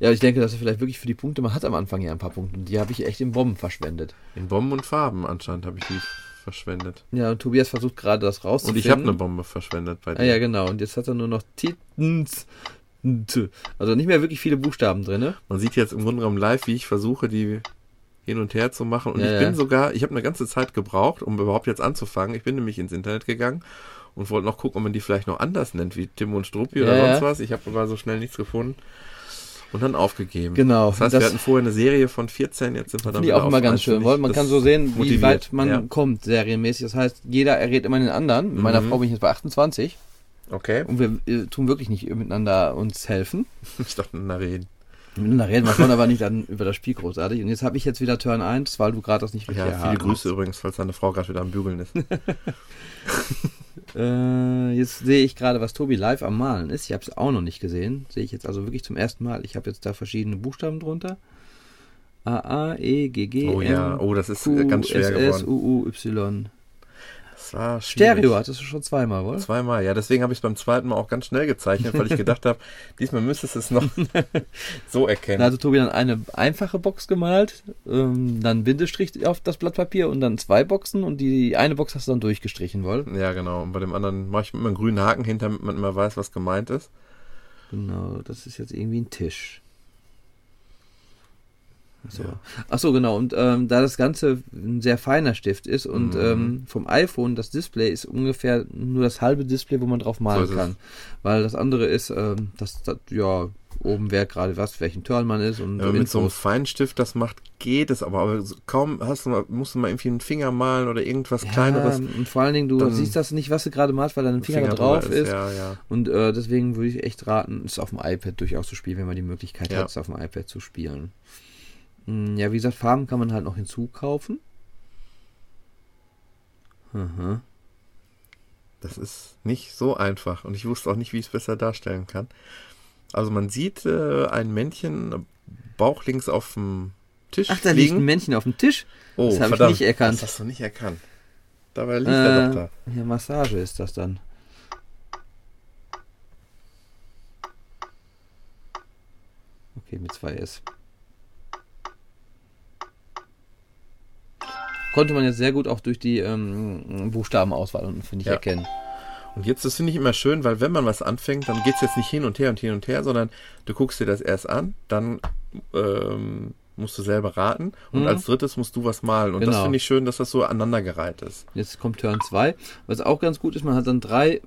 ja, ich denke, dass er vielleicht wirklich für die Punkte, man hat am Anfang ja ein paar Punkte. Und die habe ich echt in Bomben verschwendet. In Bomben und Farben anscheinend habe ich die verschwendet. Ja, und Tobias versucht gerade das Und rauszufinden. ich habe eine Bombe verschwendet bei dir. Ah ja, genau. Und jetzt hat er nur noch Titans. Also nicht mehr wirklich viele Buchstaben drin. Man sieht jetzt im Grunde genommen live, wie ich versuche, die hin und her zu machen. Und Ja, ich ja. bin sogar, ich habe eine ganze Zeit gebraucht, um überhaupt jetzt anzufangen. Ich bin nämlich ins Internet gegangen und wollte noch gucken, ob man die vielleicht noch anders nennt, wie Tim und Struppi oder Ja, sonst ja. was. Ich habe aber so schnell nichts gefunden. Und dann aufgegeben. Genau. Das heißt, Das- wir hatten vorher eine Serie von 14, jetzt sind wir dann wieder auch immer ganz schön, ich, man kann so sehen, wie motiviert. weit man Ja. kommt, serienmäßig. Das heißt, jeder errät immer den anderen. Mit meiner Mhm. Frau bin ich jetzt bei 28 Okay. und wir äh, tun wirklich nicht miteinander uns helfen. Ich dachte, na reden. Miteinander reden wir schon, aber nicht dann über das Spiel großartig. Und jetzt habe ich jetzt wieder Turn 1, weil du gerade das nicht wirklich Ja, viele Grüße hast. übrigens, falls deine Frau gerade wieder am Bügeln ist. Äh, jetzt sehe ich gerade, was Tobi live am Malen ist. Ich habe es auch noch nicht gesehen. Sehe ich jetzt also wirklich zum ersten Mal. Ich habe jetzt da verschiedene Buchstaben drunter. A, A, E, G, G, Oh ja, oh, das ist Q, ganz schwer S, S, geworden. U, U, Y. Stereo hattest du schon zweimal, wohl? Zweimal, ja. Deswegen habe ich es beim zweiten Mal auch ganz schnell gezeichnet, weil ich gedacht habe, diesmal müsstest du es noch so erkennen. Da hatte Tobi dann eine einfache Box gemalt, ähm, dann Bindestrich auf das Blatt Papier und dann zwei Boxen und die eine Box hast du dann durchgestrichen, wohl? ja, genau. Und bei dem anderen mache ich mit einem grünen Haken hinter, damit man immer weiß, was gemeint ist. Genau, das ist jetzt irgendwie ein Tisch. So. Ach so, genau. Und ähm, da das Ganze ein sehr feiner Stift ist und Mhm. ähm, vom iPhone das Display ist ungefähr nur das halbe Display, wo man drauf malen So ist es. kann. Weil das andere ist, ähm, das, das ja oben wer gerade was, welchen Turn man ist und Ja, mit so einem Infos. Feinstift das macht, geht es aber. Aber kaum hast du mal, musst du mal irgendwie einen Finger malen oder irgendwas Kleineres. Ja, und vor allen Dingen, du siehst das nicht, was du gerade malst, weil dein Finger, da drüber drauf ist. Ja, ja. Und äh, deswegen würde ich echt raten, es auf dem iPad durchaus zu spielen, wenn man die Möglichkeit Ja. hat, es auf dem iPad zu spielen. Hm, Ja, wie gesagt, Farben kann man halt noch hinzukaufen. Mhm. Das ist nicht so einfach und ich wusste auch nicht, wie ich es besser darstellen kann. Also man sieht äh, ein Männchen Bauch links auf dem Tisch Ach, da liegt ein liegen. Männchen auf dem Tisch. Oh, das habe ich nicht erkannt. Das hast du nicht erkannt. Dabei liegt er doch da. Äh, ja, Massage ist das dann. Okay, mit zwei S. Konnte man jetzt sehr gut auch durch die ähm, Buchstabenauswahl unten, finde ich, Ja. erkennen. Und jetzt, das finde ich immer schön, weil wenn man was anfängt, dann geht's jetzt nicht hin und her und hin und her, sondern du guckst dir das erst an, dann ähm, musst du selber raten und Mhm. als drittes musst du was malen. Und das Genau. finde ich schön, dass das so aneinandergereiht ist. Jetzt kommt Turn 2. Was auch ganz gut ist, man hat dann drei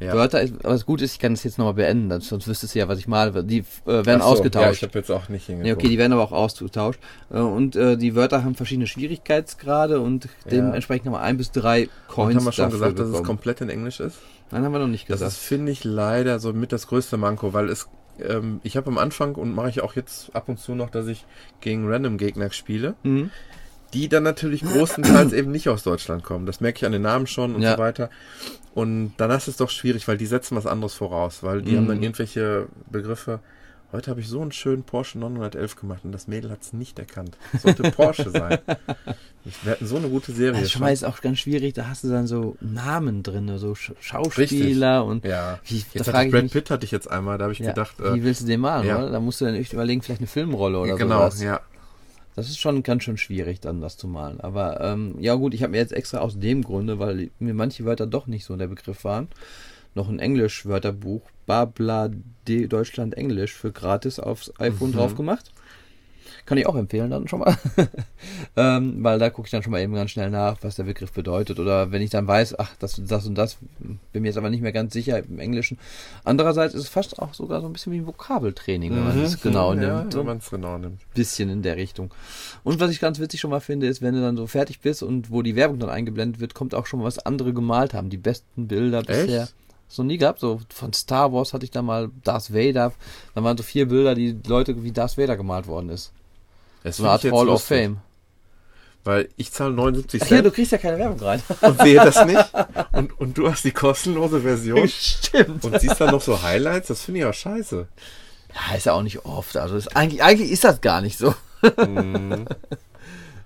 Ja. Wörter. Aber das Gute ist, ich kann das jetzt nochmal beenden, sonst wüsstest du ja, was ich male. Die äh, werden so, Ja, ausgetauscht. ich habe jetzt auch nicht hingeguckt. Ja, okay, die werden aber auch ausgetauscht. Äh, Und äh, die Wörter haben verschiedene Schwierigkeitsgrade und dementsprechend haben wir ein bis drei Coins. und haben wir schon gesagt, dass es bekommen. komplett in Englisch ist? Nein, haben wir noch nicht Das gesagt. ist, finde ich, leider so mit das größte Manko, weil es, ähm, ich habe am Anfang und mache ich auch jetzt ab und zu noch, dass ich gegen Random-Gegner spiele, Mhm. Die dann natürlich großenteils eben nicht aus Deutschland kommen. Das merke ich an den Namen schon und Ja. so weiter. Und dann ist es doch schwierig, weil die setzen was anderes voraus, weil die Mhm. haben dann irgendwelche Begriffe. Heute habe ich so einen schönen Porsche 911 gemacht und das Mädel hat es nicht erkannt. Das sollte Porsche sein. Wir hatten so eine gute Serie. Das schon mal ist auch ganz schwierig, da hast du dann so Namen drin, so Sch Schauspieler und ja. wie, da Jetzt frage hatte Brad Pitt hatte ich jetzt einmal, da habe ich ja, gedacht, wie äh, willst du den malen, ja. oder? Da musst du dann echt überlegen, vielleicht eine Filmrolle oder genau, sowas. ja. Das ist schon ganz schön schwierig, dann das zu malen. Aber ähm, ja gut, ich habe mir jetzt extra aus dem Grunde, weil mir manche Wörter doch nicht so der Begriff waren, noch ein Englisch-Wörterbuch, Babla D Deutschland Englisch für gratis aufs iPhone Mhm. drauf gemacht. Kann ich auch empfehlen dann schon mal. ähm, weil da gucke ich dann schon mal eben ganz schnell nach, was der Begriff bedeutet. Oder wenn ich dann weiß, ach, das, das und das, bin mir jetzt aber nicht mehr ganz sicher im Englischen. Andererseits ist es fast auch sogar so ein bisschen wie ein Vokabeltraining, wenn man es genau Mhm. ja, nimmt. Wenn man es genau nimmt. bisschen in der Richtung. Und was ich ganz witzig schon mal finde, ist, wenn du dann so fertig bist und wo die Werbung dann eingeblendet wird, kommt auch schon mal, was andere gemalt haben. Die besten Bilder bisher. Echt? So nie gehabt. So von Star Wars hatte ich da mal Darth Vader. Da waren so vier Bilder, die Leute wie Darth Vader gemalt worden ist. Das So eine Art Hall of Fame. Weil ich zahle 79 Ach ja, du Cent kriegst ja keine Werbung rein. und sehe das nicht. Und, und du hast die kostenlose Version Stimmt. und siehst dann noch so Highlights. Das finde ich auch scheiße. Ja, ist ja auch nicht oft. Also ist, eigentlich, eigentlich ist das gar nicht so. Mhm.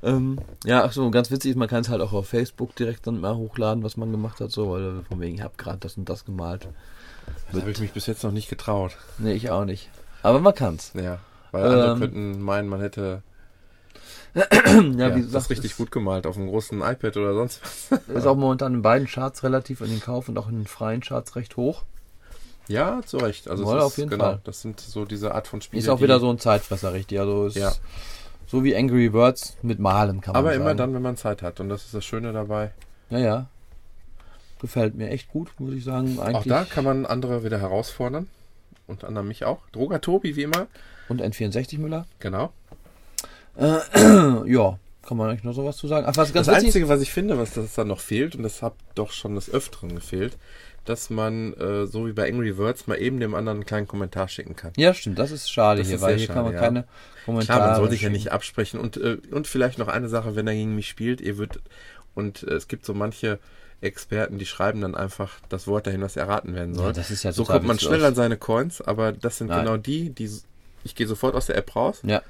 Ähm, ja, ach so, ganz witzig ist, man kann es halt auch auf Facebook direkt dann mal hochladen, was man gemacht hat, so, weil von wegen, ich habe gerade das und das gemalt. Das habe ich mich bis jetzt noch nicht getraut. Nee, ich auch nicht. Aber man kann's. Ja. Weil andere Ähm. könnten meinen, man hätte Ja, ja, wie das gesagt, richtig ist, gut gemalt auf einem großen iPad oder sonst was. Ist auch momentan in beiden Charts relativ in den Kauf und auch in den freien Charts recht hoch. Ja, zu Recht. Also ist, auf jeden genau, Fall. Das sind so diese Art von Spielen. Ist auch wieder so ein Zeitfresser, richtig. Also ist Ja. so wie Angry Birds mit Malen kann man Aber sagen. immer dann, wenn man Zeit hat. Und das ist das Schöne dabei. Ja, ja. Gefällt mir echt gut, muss ich sagen. Eigentlich. Auch da kann man andere wieder herausfordern. Unter anderem mich auch. Droger Tobi, wie immer. Und N64 Müller. Genau. Ja, kann man eigentlich noch sowas zu sagen. Ach, was ganz Das witzig Einzige, was ich finde, was das dann noch fehlt, und das hat doch schon des Öfteren gefehlt, dass man, äh, so wie bei Angry Words, mal eben dem anderen einen kleinen Kommentar schicken kann. Ja, stimmt, das ist schade Das hier, ist weil hier schade, kann man ja. keine Kommentare. Klar, man soll sich ja nicht absprechen. Und, äh, und vielleicht noch eine Sache, wenn er gegen mich spielt, ihr würdet, und äh, es gibt so manche Experten, die schreiben dann einfach das Wort dahin, was erraten werden soll. Ja, das ist ja so kommt man schnell an seine Coins, aber das sind Nein. genau die, die, ich gehe sofort aus der App raus, Ja,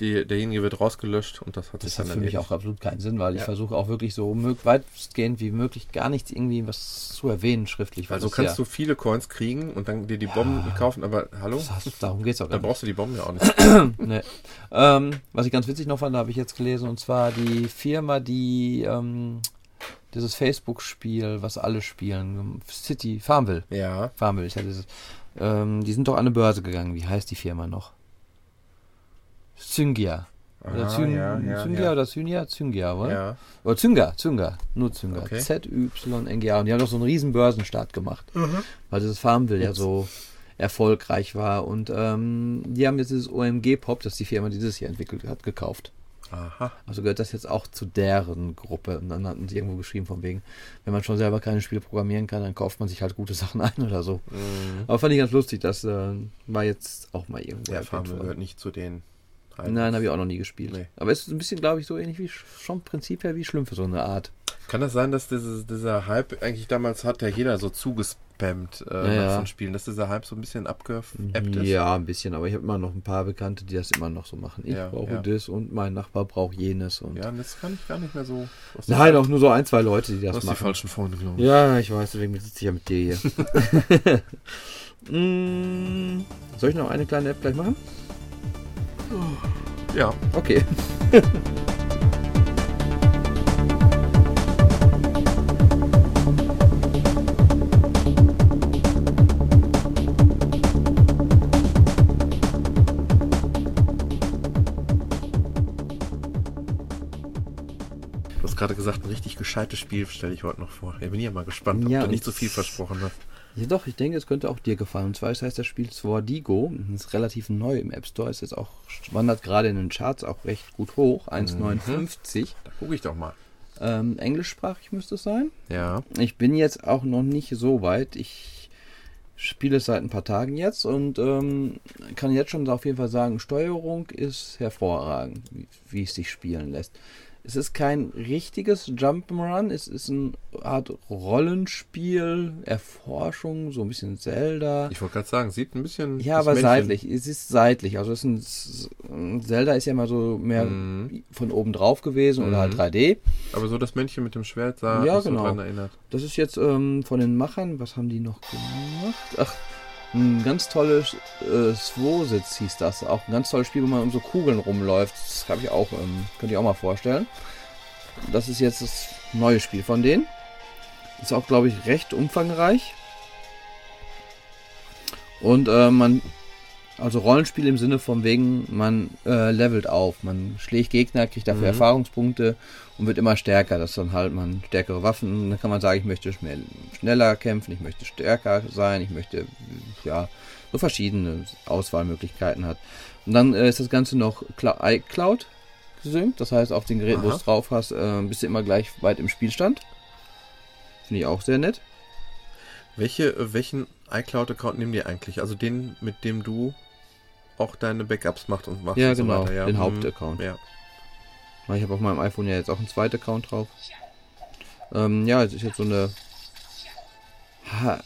die, derjenige wird rausgelöscht und das hat das sich hat dann für mich auch absolut keinen Sinn, weil ich Ja. versuche auch wirklich so weitestgehend wie möglich gar nichts irgendwie was zu erwähnen schriftlich. Also kannst ja, du viele Coins kriegen und dann dir die Bomben kaufen, aber hallo? das darum geht's auch Da gar nicht. brauchst du die Bomben ja auch nicht. Nee. Ähm, was ich ganz witzig noch fand, habe ich jetzt gelesen, und zwar die Firma, die ähm, dieses Facebook-Spiel, was alle spielen, City, Farmville. Ja. Farmville, ich hatte dieses, ähm, die sind doch an eine Börse gegangen. Wie heißt die Firma noch? Zyngia. Oder Ah, Zyn, ja, ja, Zyngia ja. oder Zyngia? Zyngia, oder? Ja. Oder Zynga, Zynga, nur Zynga. Okay. Z-Y-N-G-A. Und die haben doch so einen riesen Börsenstart gemacht. Mhm. Weil dieses Farmville ja so erfolgreich war. Und ähm, die haben jetzt dieses OMG-Pop, das ist die Firma, die das hier entwickelt hat, gekauft. Aha. Also gehört das jetzt auch zu deren Gruppe. Und dann hatten sie irgendwo geschrieben von wegen, wenn man schon selber keine Spiele programmieren kann, dann kauft man sich halt gute Sachen ein oder so. Mhm. Aber fand ich ganz lustig, das äh, war jetzt auch mal irgendwo. Der erwähnt Farm worden. gehört nicht zu den. Nein, habe ich auch noch nie gespielt. Nee. Aber es ist ein bisschen, glaube ich, so ähnlich wie Sch- schon Prinzip her wie Schlümpfe, so eine Art. Kann das sein, dass dieses, dieser Hype eigentlich damals hat ja jeder so zugespammt äh, Ja, nach ja. Spielen, dass dieser Hype so ein bisschen abgeappt ist? Ja, ein bisschen, aber ich habe immer noch ein paar Bekannte, die das immer noch so machen. Ich Ja, brauche das und mein Nachbar braucht jenes. Und Ja, das kann ich gar nicht mehr so. Du Nein, auch nur so ein, zwei Leute, die die, du das hast die machen. falschen Freunde, glaube ich. Ja, ich weiß, deswegen sitze ich ja mit dir hier. Mm, Soll ich noch eine kleine App gleich machen? Ja. Okay. Du hast gerade gesagt, ein richtig gescheites Spiel stelle ich heute noch vor. Ich bin ja mal gespannt, ob Ja, du nicht so viel versprochen hast. Ja doch, ich denke, es könnte auch dir gefallen. Und zwar heißt das Spiel Swordigo. Das ist relativ neu im App Store. Ist jetzt auch, wandert gerade in den Charts auch recht gut hoch. 1,59. Da gucke ich doch mal. Ähm, englischsprachig müsste es sein. Ja. Ich bin jetzt auch noch nicht so weit. Ich spiele es seit ein paar Tagen jetzt und ähm, kann jetzt schon auf jeden Fall sagen, Steuerung ist hervorragend, wie, wie es sich spielen lässt. Es ist kein richtiges Jump'n'Run, es ist eine Art Rollenspiel, Erforschung, so ein bisschen Zelda. Ich wollte gerade sagen, sieht ein bisschen. Ja, aber Männchen- seitlich. Es ist seitlich. Also es ist ein, Zelda ist ja immer so mehr Mhm. von oben drauf gewesen oder halt 3D. Aber so das Männchen mit dem Schwert sah Ja, mich so genau. dran erinnert. Das ist jetzt ähm, von den Machern, was haben die noch gemacht? Ach, ein ganz tolles äh, Swositz hieß das. Auch ein ganz tolles Spiel, wo man um so Kugeln rumläuft. Das habe ich auch, ähm, könnt ihr auch mal vorstellen. Das ist jetzt das neue Spiel von denen. Ist auch, glaube ich, recht umfangreich. Und äh, man, also Rollenspiel im Sinne von wegen, man äh, levelt auf. Man schlägt Gegner, kriegt dafür Mhm. Erfahrungspunkte und wird immer stärker. Das ist dann halt man stärkere Waffen. Dann kann man sagen, ich möchte schnell, schneller kämpfen, ich möchte stärker sein, ich möchte, ja, so verschiedene Auswahlmöglichkeiten hat. Und dann äh, ist das Ganze noch iCloud gesynkt. Das heißt, auf den Geräten, wo du es drauf hast, äh, bist du immer gleich weit im Spielstand. Finde ich auch sehr nett. Welche, welchen iCloud-Account nehmen die eigentlich? Also den, mit dem du auch deine Backups machst und machst Ja, und so genau, weiter, ja. den Mhm. Hauptaccount. Ja. Ich habe auf meinem iPhone ja jetzt auch einen zweiten Account drauf. Ähm, ja, es ist jetzt so eine ha,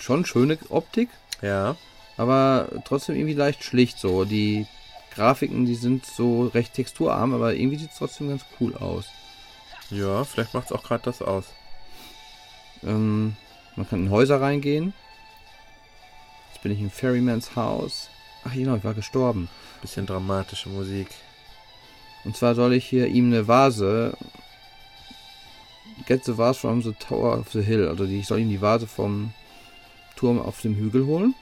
schon schöne Optik, Ja. aber trotzdem irgendwie leicht schlicht so. Die Grafiken, die sind so recht texturarm, aber irgendwie sieht es trotzdem ganz cool aus. Ja, vielleicht macht es auch gerade das aus. Ähm, man kann in Häuser reingehen. Jetzt bin ich in Ferrymans Haus. Ach genau, ich war gestorben. Bisschen dramatische Musik. Und zwar soll ich hier ihm eine Vase. Get the vase from the tower of the hill. Also ich soll ihm die Vase vom Turm auf dem Hügel holen.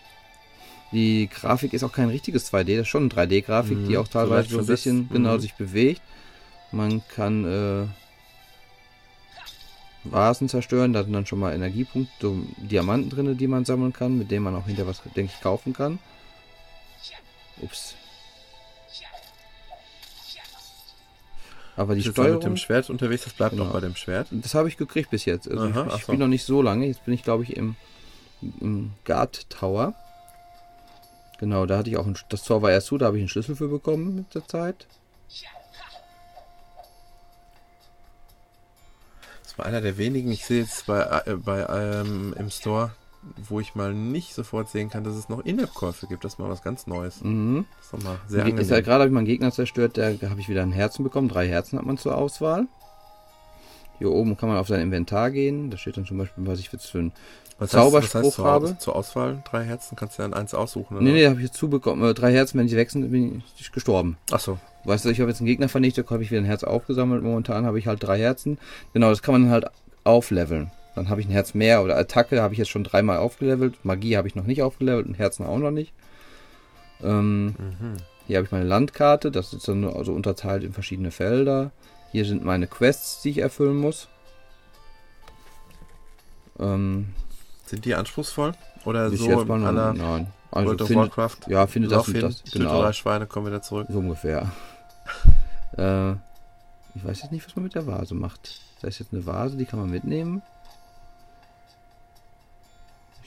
Die Grafik ist auch kein richtiges 2D, das ist schon eine 3D-Grafik, Mhm, die auch teilweise so ein bisschen genau Mhm. sich bewegt. Man kann äh, Vasen zerstören, da sind dann schon mal Energiepunkte, so Diamanten drin, die man sammeln kann, mit denen man auch hinter was, denke ich, kaufen kann. Ups. Aber die Steuerung mit dem Schwert unterwegs, das bleibt Genau. noch bei dem Schwert. das habe ich gekriegt bis jetzt. Also Aha, ich, ich spiele noch nicht so lange. Jetzt bin ich, glaube ich, im, im Guard Tower. Genau, da hatte ich auch ein, das Tor war erst zu, da habe ich einen Schlüssel für bekommen mit der Zeit. Das war einer der wenigen, ich sehe jetzt bei, äh, bei ähm, im Store, wo ich mal nicht sofort sehen kann, dass es noch In-App-Käufe gibt. Das ist mal was ganz Neues. Mhm. Das ist doch mal sehr Ge- ist ja angenehm. gerade habe ich meinen Gegner zerstört, da habe ich wieder ein Herzen bekommen. Drei Herzen hat man zur Auswahl. Hier oben kann man auf sein Inventar gehen. Da steht dann zum Beispiel, was ich jetzt für ein. Was Zauberspruch heißt, was heißt habe. zur, zur Auswahl drei Herzen? Kannst du dann eins aussuchen? Oder? Nee, nee, da habe ich jetzt zubekommen. Äh, drei Herzen, wenn die weg sind, bin ich gestorben. Ach so. Weißt du, ich habe jetzt einen Gegner vernichtet, habe ich wieder ein Herz aufgesammelt. Momentan habe ich halt drei Herzen. Genau, das kann man dann halt aufleveln. Dann habe ich ein Herz mehr oder Attacke habe ich jetzt schon dreimal aufgelevelt. Magie habe ich noch nicht aufgelevelt und Herzen auch noch nicht. Ähm, Mhm. hier habe ich meine Landkarte, das ist dann also unterteilt in verschiedene Felder. Hier sind meine Quests, die ich erfüllen muss. Ähm, Sind die anspruchswohl? Oder so jetzt mal aller nein. Also World of Warcraft? ja, finde das hin, das. Genau. drei Schweine, kommen wieder zurück. So ungefähr. äh, ich weiß jetzt nicht, was man mit der Vase macht. Da ist jetzt eine Vase, die kann man mitnehmen.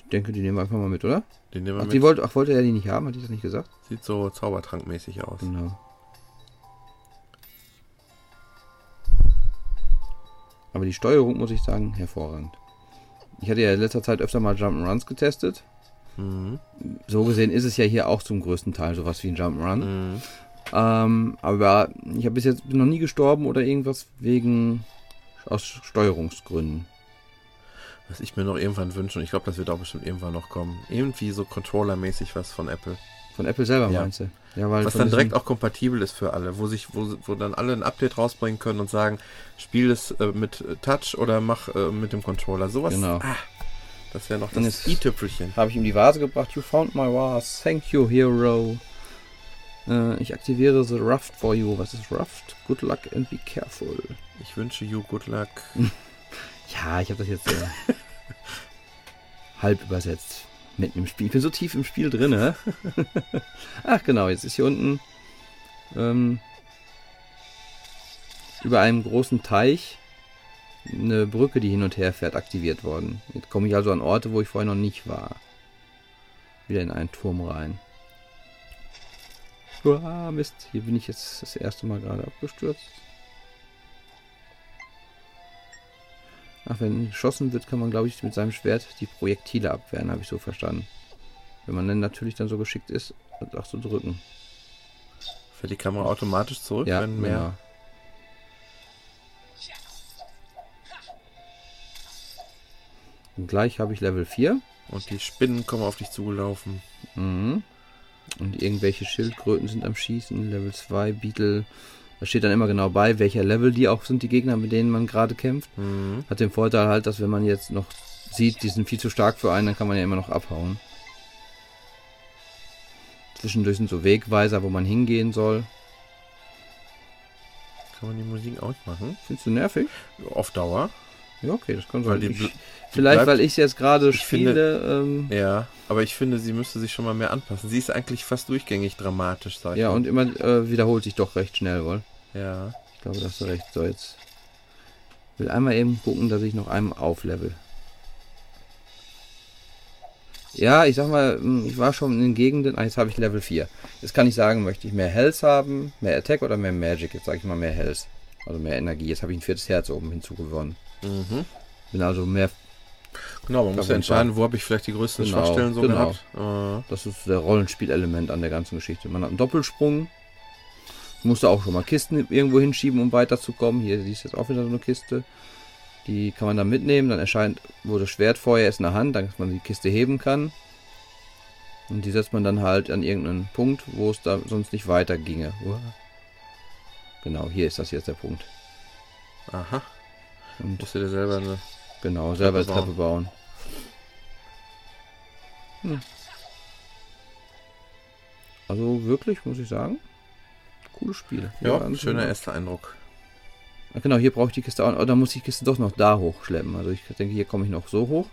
Ich denke, die nehmen wir einfach mal mit, oder? Den nehmen wir Ach, mit. die wollte, ach, wollte er die nicht haben? Hat die das nicht gesagt? Sieht so Zaubertrankmäßig aus. Genau. Aber die Steuerung, muss ich sagen, hervorragend. Ich hatte ja in letzter Zeit öfter mal Jump'n'Runs getestet. Mhm. So gesehen ist es ja hier auch zum größten Teil sowas wie ein Jump'n'Run. Mhm. Ähm, aber ich habe bis jetzt bin noch nie gestorben oder irgendwas wegen aus Steuerungsgründen. Was ich mir noch irgendwann wünsche, und ich glaube, das wird auch bestimmt irgendwann noch kommen. Irgendwie so Controller-mäßig was von Apple. Von Apple selber Ja. meinst du? Ja, weil Was dann direkt auch kompatibel ist für alle, wo sich, wo, wo dann alle ein Update rausbringen können und sagen, spiel es äh, mit äh, Touch oder mach äh, mit dem Controller. Sowas. Genau. Ah, das wäre noch Dann das i-Tüpfelchen. habe ich ihm die Vase gebracht. You found my vase. Thank you, hero. Äh, ich aktiviere the Ruft for you. Was ist Ruft? Good luck and be careful. Ich wünsche you good luck. Ja, ich habe das jetzt äh, halb übersetzt. Mitten im Spiel. Ich bin so tief im Spiel drin, ne? Ach genau, jetzt ist hier unten ähm, über einem großen Teich eine Brücke, die hin und her fährt, aktiviert worden. Jetzt komme ich also an Orte, wo ich vorher noch nicht war. Wieder in einen Turm rein. Uah, Mist, hier bin ich jetzt das erste Mal gerade abgestürzt. Ach, wenn geschossen wird, kann man, glaube ich, mit seinem Schwert die Projektile abwehren, habe ich so verstanden. Wenn man dann natürlich dann so geschickt ist, das auch zu drücken. Fährt die Kamera automatisch zurück, Ja, wenn mehr. genau. Und gleich habe ich Level 4. Und die Spinnen kommen auf dich zugelaufen. Mhm. Und irgendwelche Schildkröten sind am Schießen. Level 2, Beetle. Da steht dann immer genau bei, welcher Level die auch sind, die Gegner, mit denen man gerade kämpft. Mhm. Hat den Vorteil halt, dass wenn man jetzt noch sieht, die sind viel zu stark für einen, dann kann man ja immer noch abhauen. Zwischendurch sind so Wegweiser, wo man hingehen soll. Kann man die Musik ausmachen? Findest du nervig? Auf Dauer. Ja, okay, das kann sein. die bl- vielleicht, bleibt- weil ich jetzt gerade spiele. ähm, Ja, aber ich finde, sie müsste sich schon mal mehr anpassen. Sie ist eigentlich fast durchgängig dramatisch, sag ich ja, mal. und immer äh, wiederholt sich doch recht schnell, wohl. Ja. Ich glaube, da hast du recht. So, jetzt will einmal eben gucken, dass ich noch einem auflevel. Ja, ich sag mal, hm, ich war schon in den Gegenden. Ah, jetzt habe ich Level 4. Jetzt kann ich sagen, möchte ich mehr Health haben, mehr Attack oder mehr Magic? Jetzt sage ich mal mehr Health. Also mehr Energie. Jetzt habe ich ein viertes Herz oben hinzugewonnen. Mhm. Bin also mehr. Genau, man muss ja entscheiden, wo habe ich vielleicht die größten Genau, Schwachstellen so genau. gehabt. Äh, Das ist der Rollenspielelement an der ganzen Geschichte. Man hat einen Doppelsprung. Musste auch schon mal Kisten irgendwo hinschieben, um weiterzukommen. Hier siehst du jetzt auch wieder so eine Kiste. Die kann man dann mitnehmen. Dann erscheint, wo das Schwert vorher ist, in der Hand, dass man die Kiste heben kann. Und die setzt man dann halt an irgendeinen Punkt, wo es da sonst nicht weiter ginge. Genau, hier ist das jetzt der Punkt. aha. Und Musst du dir selber eine. genau, selber Treppe bauen. Hm. Also wirklich, muss ich sagen, cooles Spiel. Ja, ganz schöner genau. erster Eindruck. Ah, Genau, hier brauche ich die Kiste auch. Oh, dann muss ich die Kiste doch noch da hochschleppen. Also ich denke, hier komme ich noch so hoch.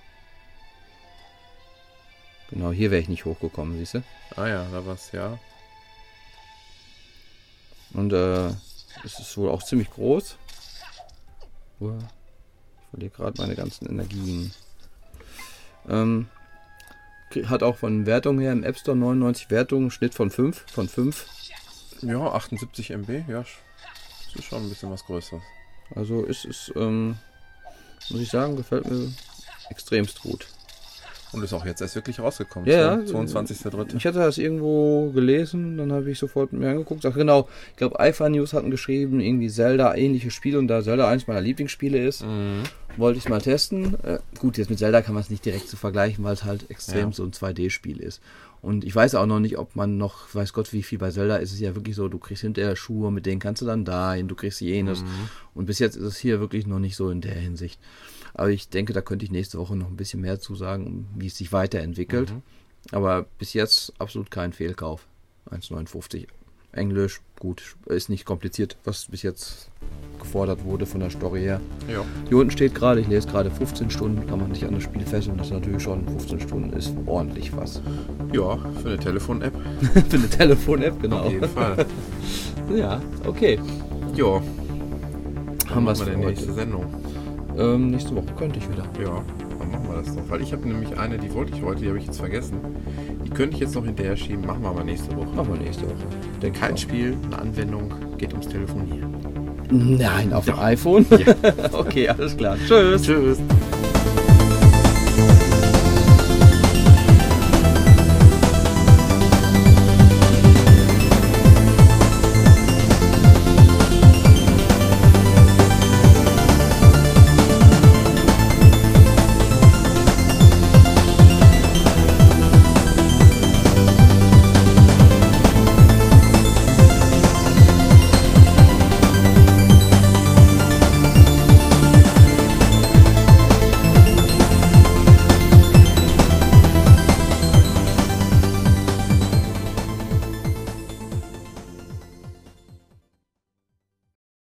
Genau, hier wäre ich nicht hochgekommen, siehst du? Ah ja, da war's, ja. Und äh, es ist wohl auch ziemlich groß. Uah, Ich verliere gerade meine ganzen Energien. Ähm, hat auch von Wertung her im App Store 99 Wertungen, Schnitt von 5 von 5. Ja, 78 MB, ja. Das ist schon ein bisschen was Größeres. Also es ist, ähm, muss ich sagen, gefällt mir extremst gut. Und ist auch jetzt erst wirklich rausgekommen. Ja, ja. 22.3. Ich hatte das irgendwo gelesen, dann habe ich sofort mir angeguckt. Sag genau, ich glaube, Alpha News hatten geschrieben, irgendwie Zelda ähnliche Spiele und da Zelda eins meiner Lieblingsspiele ist, Mhm. wollte ich es mal testen. Äh, gut, jetzt mit Zelda kann man es nicht direkt so vergleichen, weil es halt extrem Ja. so ein 2D-Spiel ist. Und ich weiß auch noch nicht, ob man noch, weiß Gott, wie viel bei Zelda ist es ja wirklich so, du kriegst hinterher Schuhe, mit denen kannst du dann dahin, du kriegst jenes. Und bis jetzt ist es hier wirklich noch nicht so in der Hinsicht. Aber ich denke, da könnte ich nächste Woche noch ein bisschen mehr zu sagen, wie es sich weiterentwickelt. Aber bis jetzt absolut kein Fehlkauf. 1,59. Englisch, gut, ist nicht kompliziert, was bis jetzt gefordert wurde von der Story her. Ja. Hier unten steht gerade, ich lese gerade 15 Stunden, kann man sich an das Spiel fesseln. Das ist natürlich schon 15 Stunden, ist ordentlich was. ja, für eine Telefon-App. Für eine Telefon-App, genau. Auf jeden Fall. Ja, okay. Ja. Haben wir es für denn nächste. Sendung? Ähm, nächste Woche könnte ich wieder. Ja, dann machen wir das doch. Weil ich habe nämlich eine, die wollte ich heute, die habe ich jetzt vergessen. Die könnte ich jetzt noch hinterher schieben. Machen wir aber nächste Woche. Machen wir nächste Woche. Denk Kein Spiel, eine Anwendung, geht ums Telefonieren. Nein, auf dem iPhone? okay, alles klar. Tschüss. Tschüss.